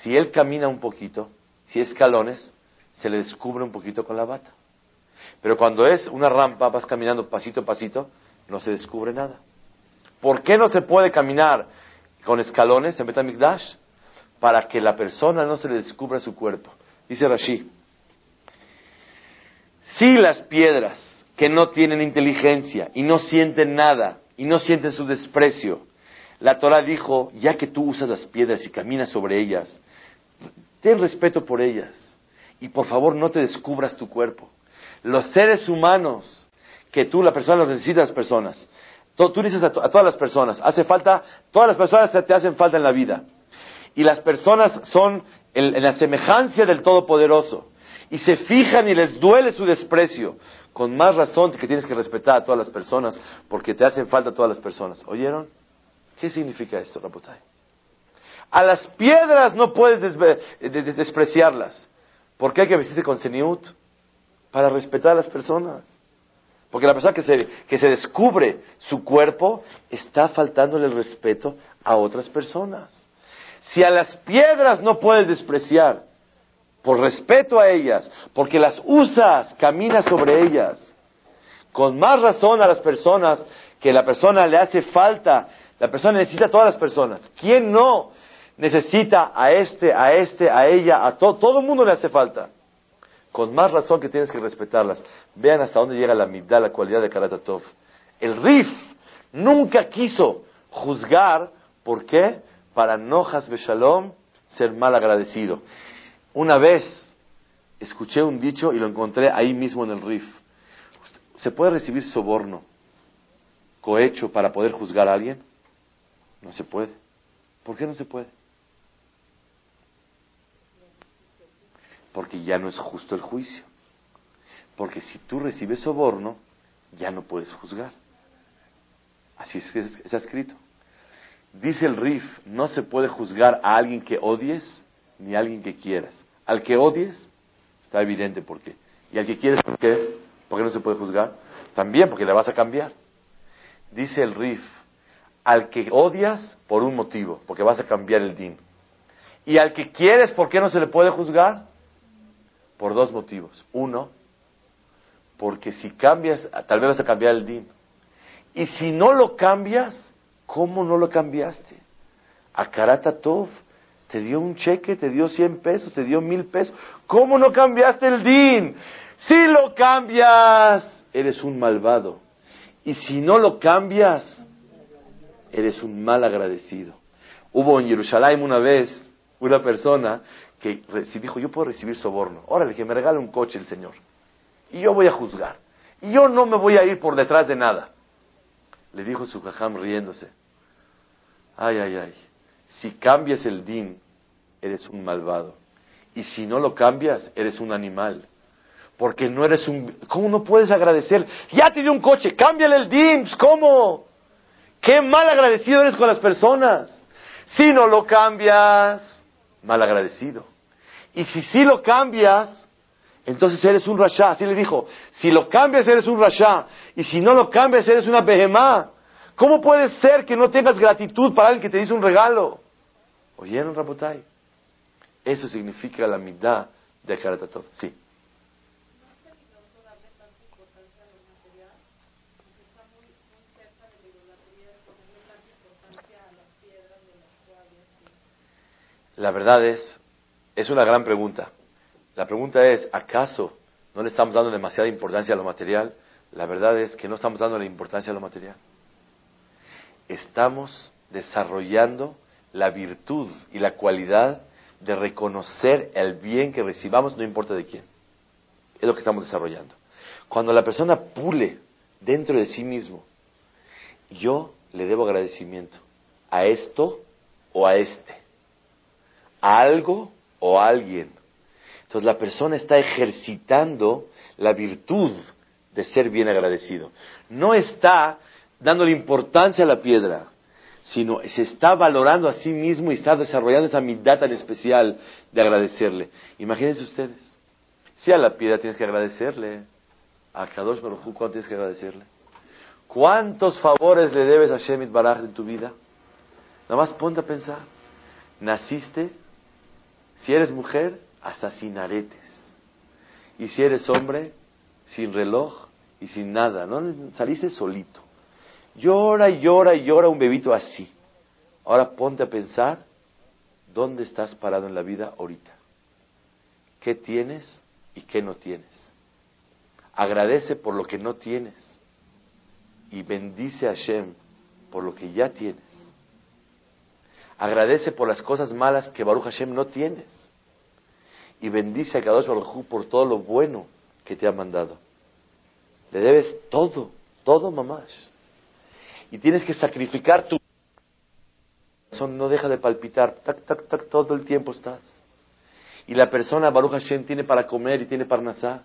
Si él camina un poquito, si escalones, se le descubre un poquito con la bata. Pero cuando es una rampa, vas caminando pasito a pasito, no se descubre nada. ¿Por qué no se puede caminar con escalones en Betamikdash? Para que la persona no se le descubra su cuerpo. Dice Rashi. Si las piedras que no tienen inteligencia y no sienten nada y no sienten su desprecio, la Torah dijo, ya que tú usas las piedras y caminas sobre ellas, ten respeto por ellas y por favor no te descubras tu cuerpo. Los seres humanos que tú, la persona, los necesitas las personas. Tú dices a, todas las personas, hace falta, todas las personas te hacen falta en la vida. Y las personas son en, la semejanza del Todopoderoso. Y se fijan y les duele su desprecio. Con más razón que tienes que respetar a todas las personas, porque te hacen falta todas las personas. ¿Oyeron? ¿Qué significa esto, Rabotai? A las piedras no puedes despreciarlas. ¿Por qué hay que vestirse con seniut? Para respetar a las personas. Porque la persona que que se descubre su cuerpo está faltándole el respeto a otras personas. Si a las piedras no puedes despreciar, por respeto a ellas, porque las usas, caminas sobre ellas, con más razón a las personas que la persona le hace falta, la persona necesita a todas las personas. ¿Quién no necesita a este, a este, a ella, a todo? Todo el mundo le hace falta con más razón que tienes que respetarlas. Vean hasta dónde llega la mitad, la cualidad de Karatatov. El Rif nunca quiso juzgar, ¿por qué? Para no Shalom ser mal agradecido. Una vez escuché un dicho y lo encontré ahí mismo en el Rif. ¿Se puede recibir soborno, cohecho, para poder juzgar a alguien? No se puede. ¿Por qué no se puede? porque ya no es justo el juicio. Porque si tú recibes soborno, ya no puedes juzgar. Así es que está escrito. Dice el Rif, no se puede juzgar a alguien que odies ni a alguien que quieras. Al que odies, está evidente por qué. Y al que quieres, ¿por qué? ¿Por qué no se puede juzgar? También porque le vas a cambiar. Dice el Rif, al que odias por un motivo, porque vas a cambiar el din. Y al que quieres, ¿por qué no se le puede juzgar? Por dos motivos. Uno, porque si cambias, tal vez vas a cambiar el din. Y si no lo cambias, ¿cómo no lo cambiaste? A Karata Tov te dio un cheque, te dio 100 pesos, te dio mil pesos. ¿Cómo no cambiaste el din? Si lo cambias, eres un malvado. Y si no lo cambias, eres un mal agradecido. Hubo en Jerusalén una vez una persona que dijo, yo puedo recibir soborno, órale, que me regale un coche el Señor. Y yo voy a juzgar. Y yo no me voy a ir por detrás de nada. Le dijo su jajam riéndose. Ay, ay, ay. Si cambias el din, eres un malvado. Y si no lo cambias, eres un animal. Porque no eres un... ¿Cómo no puedes agradecer? Ya te dio un coche, cámbiale el din. Pues, ¿Cómo? Qué mal agradecido eres con las personas. Si no lo cambias, mal agradecido. Y si sí lo cambias, entonces eres un rasha. Así le dijo, si lo cambias eres un rasha. Y si no lo cambias eres una behemá. ¿Cómo puede ser que no tengas gratitud para alguien que te hizo un regalo? ¿Oyeron, Rabotai? Eso significa la mitad de Karatatov. Sí. La verdad es, es una gran pregunta. La pregunta es, ¿acaso no le estamos dando demasiada importancia a lo material? La verdad es que no estamos dando la importancia a lo material. Estamos desarrollando la virtud y la cualidad de reconocer el bien que recibamos, no importa de quién. Es lo que estamos desarrollando. Cuando la persona pule dentro de sí mismo, yo le debo agradecimiento a esto o a este a algo o a alguien. Entonces la persona está ejercitando la virtud de ser bien agradecido. No está dándole importancia a la piedra, sino se está valorando a sí mismo y está desarrollando esa mitad tan especial de agradecerle. Imagínense ustedes, si a la piedra tienes que agradecerle, a Kadosh Baruj ¿cuánto tienes que agradecerle? ¿Cuántos favores le debes a Shemit Baraj en tu vida? Nada más ponte a pensar. Naciste, si eres mujer, hasta sin aretes. Y si eres hombre, sin reloj y sin nada. ¿no? Saliste solito. Llora y llora y llora un bebito así. Ahora ponte a pensar dónde estás parado en la vida ahorita. ¿Qué tienes y qué no tienes? Agradece por lo que no tienes y bendice a Hashem por lo que ya tienes. Agradece por las cosas malas que Baruch Hashem no tienes. Y bendice a Kadosh Baruch por todo lo bueno que te ha mandado. Le debes todo, todo mamás y tienes que sacrificar tu corazón, no deja de palpitar, tac, tac, tac, todo el tiempo estás. Y la persona, Baruch Hashem, tiene para comer y tiene para nazar,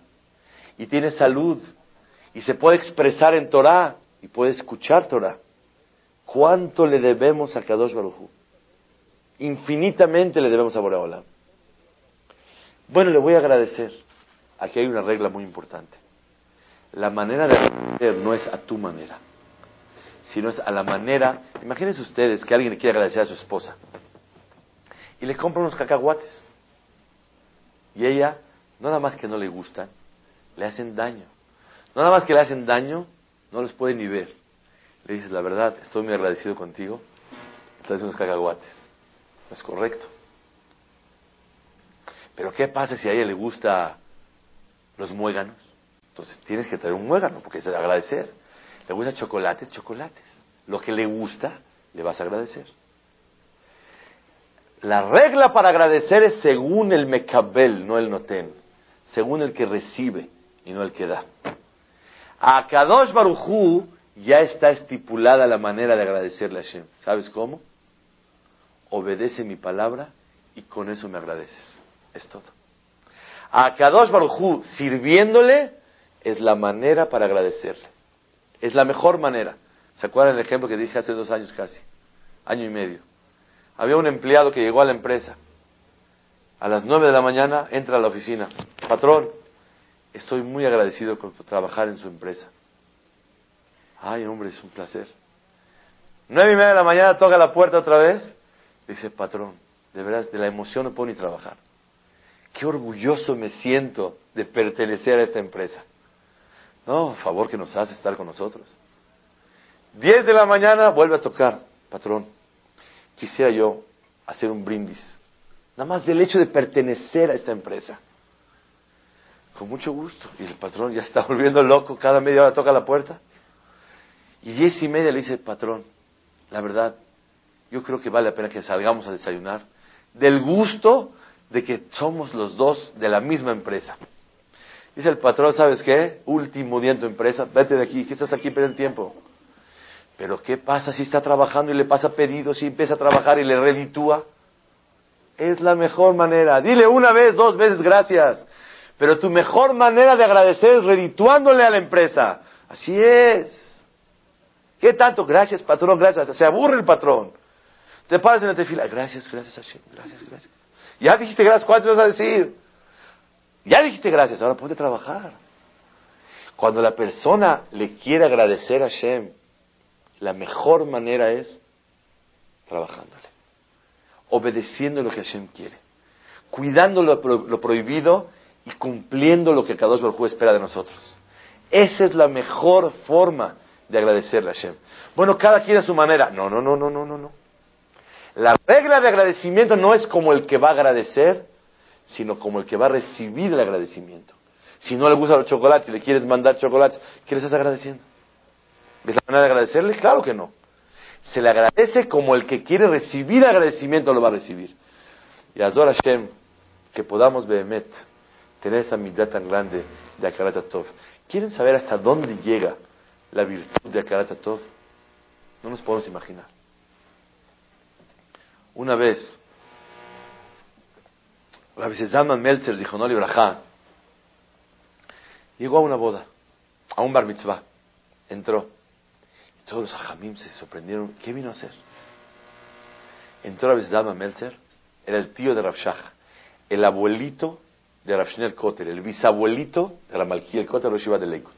y tiene salud, y se puede expresar en Torah, y puede escuchar Torah. ¿Cuánto le debemos a Kadosh Baruch Infinitamente le debemos a Boreola. Bueno, le voy a agradecer. Aquí hay una regla muy importante. La manera de agradecer no es a tu manera sino es a la manera. Imagínense ustedes que alguien le quiere agradecer a su esposa y le compra unos cacahuates. Y ella, nada más que no le gustan, le hacen daño. Nada más que le hacen daño, no los puede ni ver. Le dices, la verdad, estoy muy agradecido contigo, traes unos cacahuates. No es correcto. Pero ¿qué pasa si a ella le gusta los muéganos? Entonces tienes que traer un muégano, porque es agradecer. ¿Le gusta chocolates? Chocolates. Lo que le gusta, le vas a agradecer. La regla para agradecer es según el mecabel, no el noten. Según el que recibe y no el que da. A Kadosh Barujú ya está estipulada la manera de agradecerle a Hashem. ¿Sabes cómo? Obedece mi palabra y con eso me agradeces. Es todo. A Kadosh Barujú sirviéndole es la manera para agradecerle. Es la mejor manera. ¿Se acuerdan el ejemplo que dije hace dos años casi? Año y medio. Había un empleado que llegó a la empresa. A las nueve de la mañana entra a la oficina. Patrón, estoy muy agradecido por trabajar en su empresa. Ay, hombre, es un placer. Nueve y media de la mañana toca la puerta otra vez. Dice, patrón, de verdad, de la emoción no puedo ni trabajar. Qué orgulloso me siento de pertenecer a esta empresa. No, favor que nos hace estar con nosotros. Diez de la mañana vuelve a tocar, patrón. Quisiera yo hacer un brindis. Nada más del hecho de pertenecer a esta empresa. Con mucho gusto. Y el patrón ya está [LAUGHS] volviendo loco, cada media hora toca la puerta. Y diez y media le dice, patrón, la verdad, yo creo que vale la pena que salgamos a desayunar. Del gusto de que somos los dos de la misma empresa. Dice el patrón, ¿sabes qué? Último día en tu empresa, vete de aquí, ¿qué estás aquí el tiempo? Pero ¿qué pasa si está trabajando y le pasa pedidos y empieza a trabajar y le reditúa? Es la mejor manera. Dile una vez, dos veces gracias. Pero tu mejor manera de agradecer es redituándole a la empresa. Así es. ¿Qué tanto? Gracias, patrón, gracias. Se aburre el patrón. Te paras en la tefila. Gracias, gracias, Gracias, gracias. Ya dijiste gracias, ¿cuánto vas a decir? Ya dijiste gracias, ahora ponte a trabajar. Cuando la persona le quiere agradecer a Hashem, la mejor manera es trabajándole, obedeciendo lo que Hashem quiere, cuidando lo, prohibido y cumpliendo lo que Kadosh Baruj espera de nosotros. Esa es la mejor forma de agradecerle a Hashem. Bueno, cada quien a su manera. No, no, no, no, no, no, no. La regla de agradecimiento no es como el que va a agradecer, sino como el que va a recibir el agradecimiento. Si no le gustan los chocolates y le quieres mandar chocolates, ¿qué le estás agradeciendo? ¿Es la manera de agradecerle? Claro que no. Se le agradece como el que quiere recibir agradecimiento lo va a recibir. Y Azor Hashem, que podamos Behemet tener esa mitad tan grande de Akarat Tov. ¿Quieren saber hasta dónde llega la virtud de Akarat Tov? No nos podemos imaginar. Una vez La Zalman Meltzer dijo, no libraja. Llegó a una boda, a un bar mitzvah. Entró. Y todos los ajamim se sorprendieron. ¿Qué vino a hacer? Entró a Zalman Meltzer. Era el tío de Rav el abuelito de Rav Shneur Kotel, el bisabuelito de Ramalkiel Kotel, Roshiva de Leikut.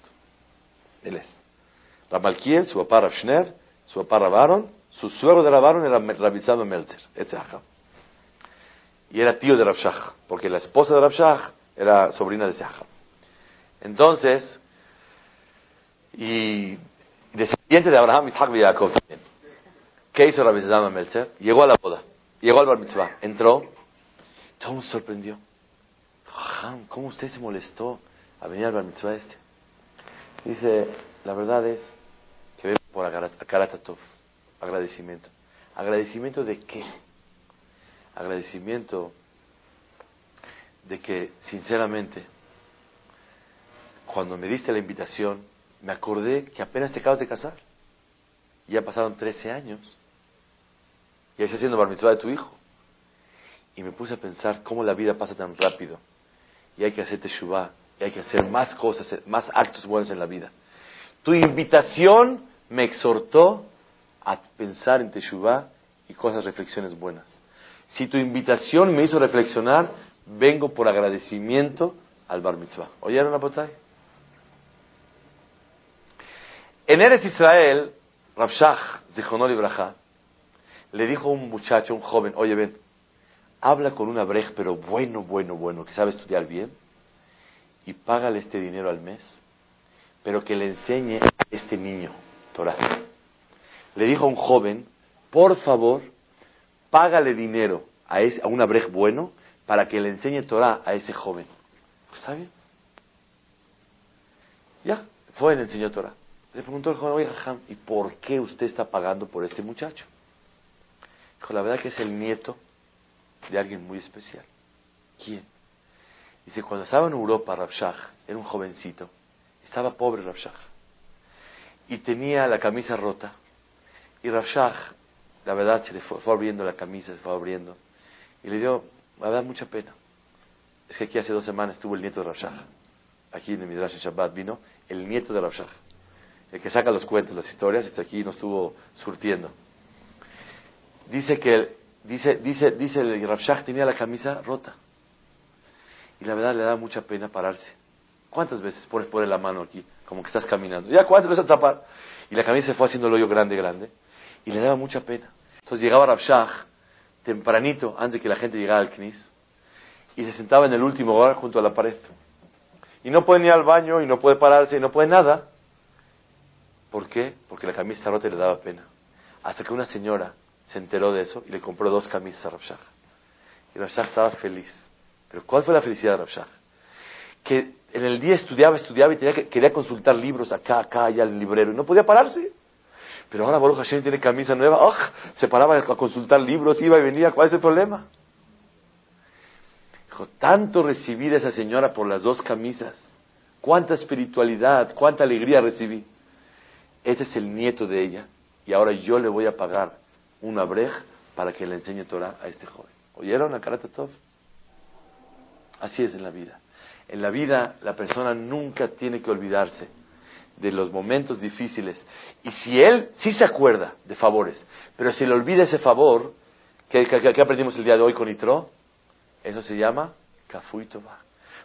Él es. Ramalkiel, su papá Rav su papá Rav su suegro de Rav Aaron era Rabbi Zalman Meltzer. Este ajam y era tío de Rav porque la esposa de Rav era sobrina de Shach. Entonces, y descendiente de Abraham, Isaac y Jacob también. ¿Qué hizo Rabbi Zalman Meltzer? Llegó a la boda, llegó al bar mitzvah, entró, todo me sorprendió. ¿Cómo usted se molestó a venir al bar mitzvah este? Dice, la verdad es que vengo por Akaratatov, agradecimiento. ¿Agradecimiento de qué? Agradecimiento de que, sinceramente, cuando me diste la invitación, me acordé que apenas te acabas de casar. Ya pasaron 13 años. Y estás haciendo bar de tu hijo. Y me puse a pensar cómo la vida pasa tan rápido. Y hay que hacer teshuvah. Y hay que hacer más cosas, más actos buenos en la vida. Tu invitación me exhortó a pensar en teshuvah y cosas, reflexiones buenas. Si tu invitación me hizo reflexionar, vengo por agradecimiento al bar mitzvah. ¿Oyeron la batalla? En Eretz Israel, Rabshach, Zichonol Ibrahá, le dijo a un muchacho, un joven, oye, ven, habla con una brej, pero bueno, bueno, bueno, que sabe estudiar bien, y págale este dinero al mes, pero que le enseñe a este niño Torah. Le dijo a un joven, por favor, págale dinero a, ese, a un abrej bueno para que le enseñe Torah a ese joven. ¿Está bien? Ya, fue y le enseñó Torah. Le preguntó el joven, oye, Jajam, ¿y por qué usted está pagando por este muchacho? Dijo, la verdad que es el nieto de alguien muy especial. ¿Quién? Dice, cuando estaba en Europa, Rabshah, era un jovencito, estaba pobre Rabshah, y tenía la camisa rota, y Rabshah la verdad se le fue, abriendo la camisa, se fue abriendo. Y le dio, la verdad, mucha pena. Es que aquí hace dos semanas estuvo el nieto de Rashah. Aquí en el Midrash Shabbat vino el nieto de Rashah. El que saca los cuentos, las historias, está aquí nos estuvo surtiendo. Dice que, dice, dice, dice el tenía la camisa rota. Y la verdad le da mucha pena pararse. ¿Cuántas veces pones por la mano aquí? Como que estás caminando. Ya, ¿cuántas veces tapar? Y la camisa se fue haciendo el hoyo grande, grande. Y le daba mucha pena. Entonces llegaba Rabshah tempranito, antes de que la gente llegara al Knis, y se sentaba en el último lugar junto a la pared. Y no puede ir al baño, y no puede pararse, y no puede nada. ¿Por qué? Porque la camisa rota le daba pena. Hasta que una señora se enteró de eso y le compró dos camisas a Rabshah. Y Rabshah estaba feliz. Pero ¿cuál fue la felicidad de Rabshah? Que en el día estudiaba, estudiaba y tenía que, quería consultar libros acá, acá, allá al librero y no podía pararse. Pero ahora Baruch Hashem tiene camisa nueva. ¡Oh! Se paraba a consultar libros, iba y venía. ¿Cuál es el problema? Dijo, tanto recibí de esa señora por las dos camisas. Cuánta espiritualidad, cuánta alegría recibí. Este es el nieto de ella. Y ahora yo le voy a pagar una brej para que le enseñe Torah a este joven. ¿Oyeron a Karatatov? Así es en la vida. En la vida la persona nunca tiene que olvidarse de los momentos difíciles. Y si él sí se acuerda de favores, pero si le olvida ese favor, que, aprendimos el día de hoy con Itro? Eso se llama Kafuitova.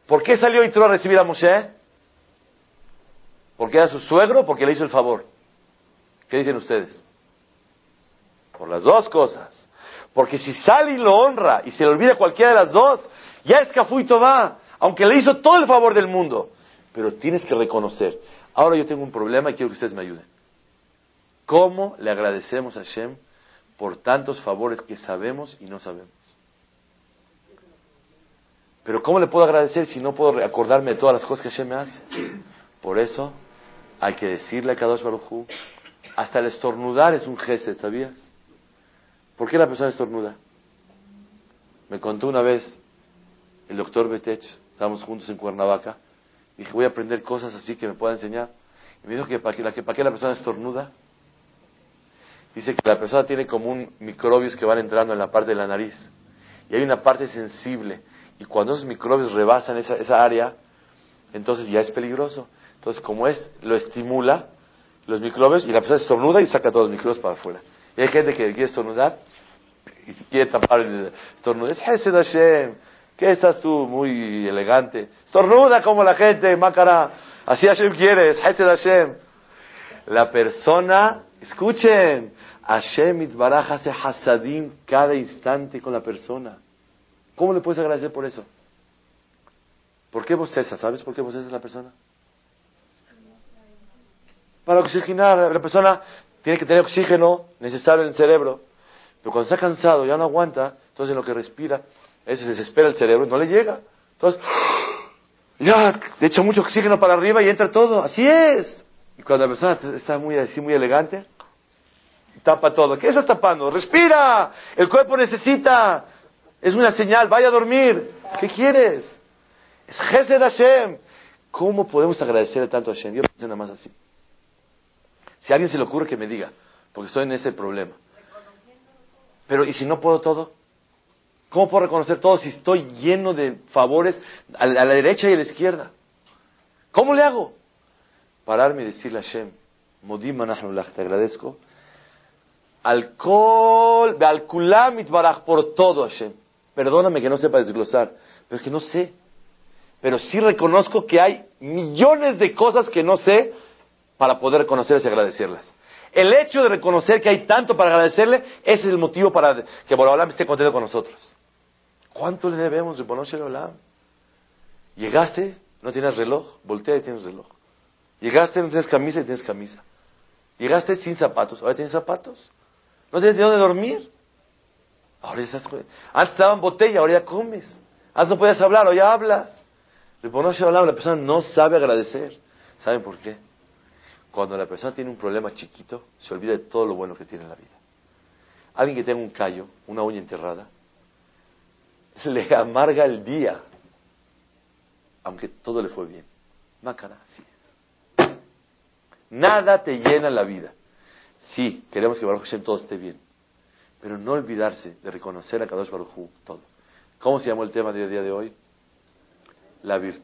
¿Por qué salió Itro a recibir a Moshe? ¿Porque era su suegro porque le hizo el favor? ¿Qué dicen ustedes? Por las dos cosas. Porque si sale y lo honra y se le olvida cualquiera de las dos, ya es Kafuitova, aunque le hizo todo el favor del mundo. Pero tienes que reconocer, Ahora yo tengo un problema y quiero que ustedes me ayuden. ¿Cómo le agradecemos a Hashem por tantos favores que sabemos y no sabemos? Pero ¿cómo le puedo agradecer si no puedo acordarme de todas las cosas que Hashem me hace? Por eso hay que decirle a Kadosh Baruj hasta el estornudar es un gesto, ¿sabías? ¿Por qué la persona estornuda? Me contó una vez el doctor Betech, estábamos juntos en Cuernavaca, Dije, voy a aprender cosas así que me pueda enseñar. Y me dijo que para, que, la, que para qué la persona estornuda. Dice que la persona tiene como un microbios que van entrando en la parte de la nariz. Y hay una parte sensible. Y cuando esos microbios rebasan esa, esa área, entonces ya es peligroso. Entonces, como es, lo estimula los microbios y la persona estornuda y saca todos los microbios para afuera. Y hay gente que quiere estornudar y quiere tapar el estornudo. Es Hashem. ¿Qué estás tú muy elegante? Estornuda como la gente, Mácara. Así Hashem quiere, es Hashem. La persona, escuchen, Hashem Itbaraj hace hasadim cada instante con la persona. ¿Cómo le puedes agradecer por eso? ¿Por qué bosteza? ¿Sabes por qué bosteza la persona? Para oxigenar. La persona tiene que tener oxígeno necesario en el cerebro. Pero cuando está cansado, ya no aguanta, entonces lo que respira, eso se desespera el cerebro no le llega. Entonces, [GASPS] ya, le echa mucho oxígeno para arriba y entra todo. Así es. Y cuando la persona está muy así, muy elegante, tapa todo. ¿Qué estás tapando? Respira. El cuerpo necesita. Es una señal. Vaya a dormir. ¿Qué quieres? Es Gesed Hashem. ¿Cómo podemos agradecerle tanto a Hashem? Yo pensé nada más así. Si a alguien se le ocurre que me diga, porque estoy en ese problema. Pero, ¿y si no puedo todo? ¿Cómo puedo reconocer todo si estoy lleno de favores a la, derecha y a la izquierda? ¿Cómo le hago? Pararme y decirle a Hashem, Modim te agradezco. Alcohol, al kulamit baraj por todo Hashem. Perdóname que no sepa desglosar, pero es que no sé. Pero sí reconozco que hay millones de cosas que no sé para poder reconocerlas y agradecerlas. El hecho de reconocer que hay tanto para agradecerle, ese es el motivo para que Borobalam esté contento con nosotros. ¿Cuánto le debemos de Olam? Llegaste, no tienes reloj, voltea y tienes reloj. Llegaste, no tienes camisa y tienes camisa. Llegaste sin zapatos, ahora tienes zapatos. No tienes de dónde dormir. Ahora ya estás... Antes estaban botella, ahora ya comes. Antes no podías hablar, ahora ya hablas. Olam, la persona no sabe agradecer. ¿Saben por qué? Cuando la persona tiene un problema chiquito, se olvida de todo lo bueno que tiene en la vida. Alguien que tenga un callo, una uña enterrada, le amarga el día, aunque todo le fue bien. Mácara, así. Nada te llena la vida. Sí, queremos que Baruch todo esté bien, pero no olvidarse de reconocer a Kadosh Baruch todo. ¿Cómo se llamó el tema del día de hoy? La virtud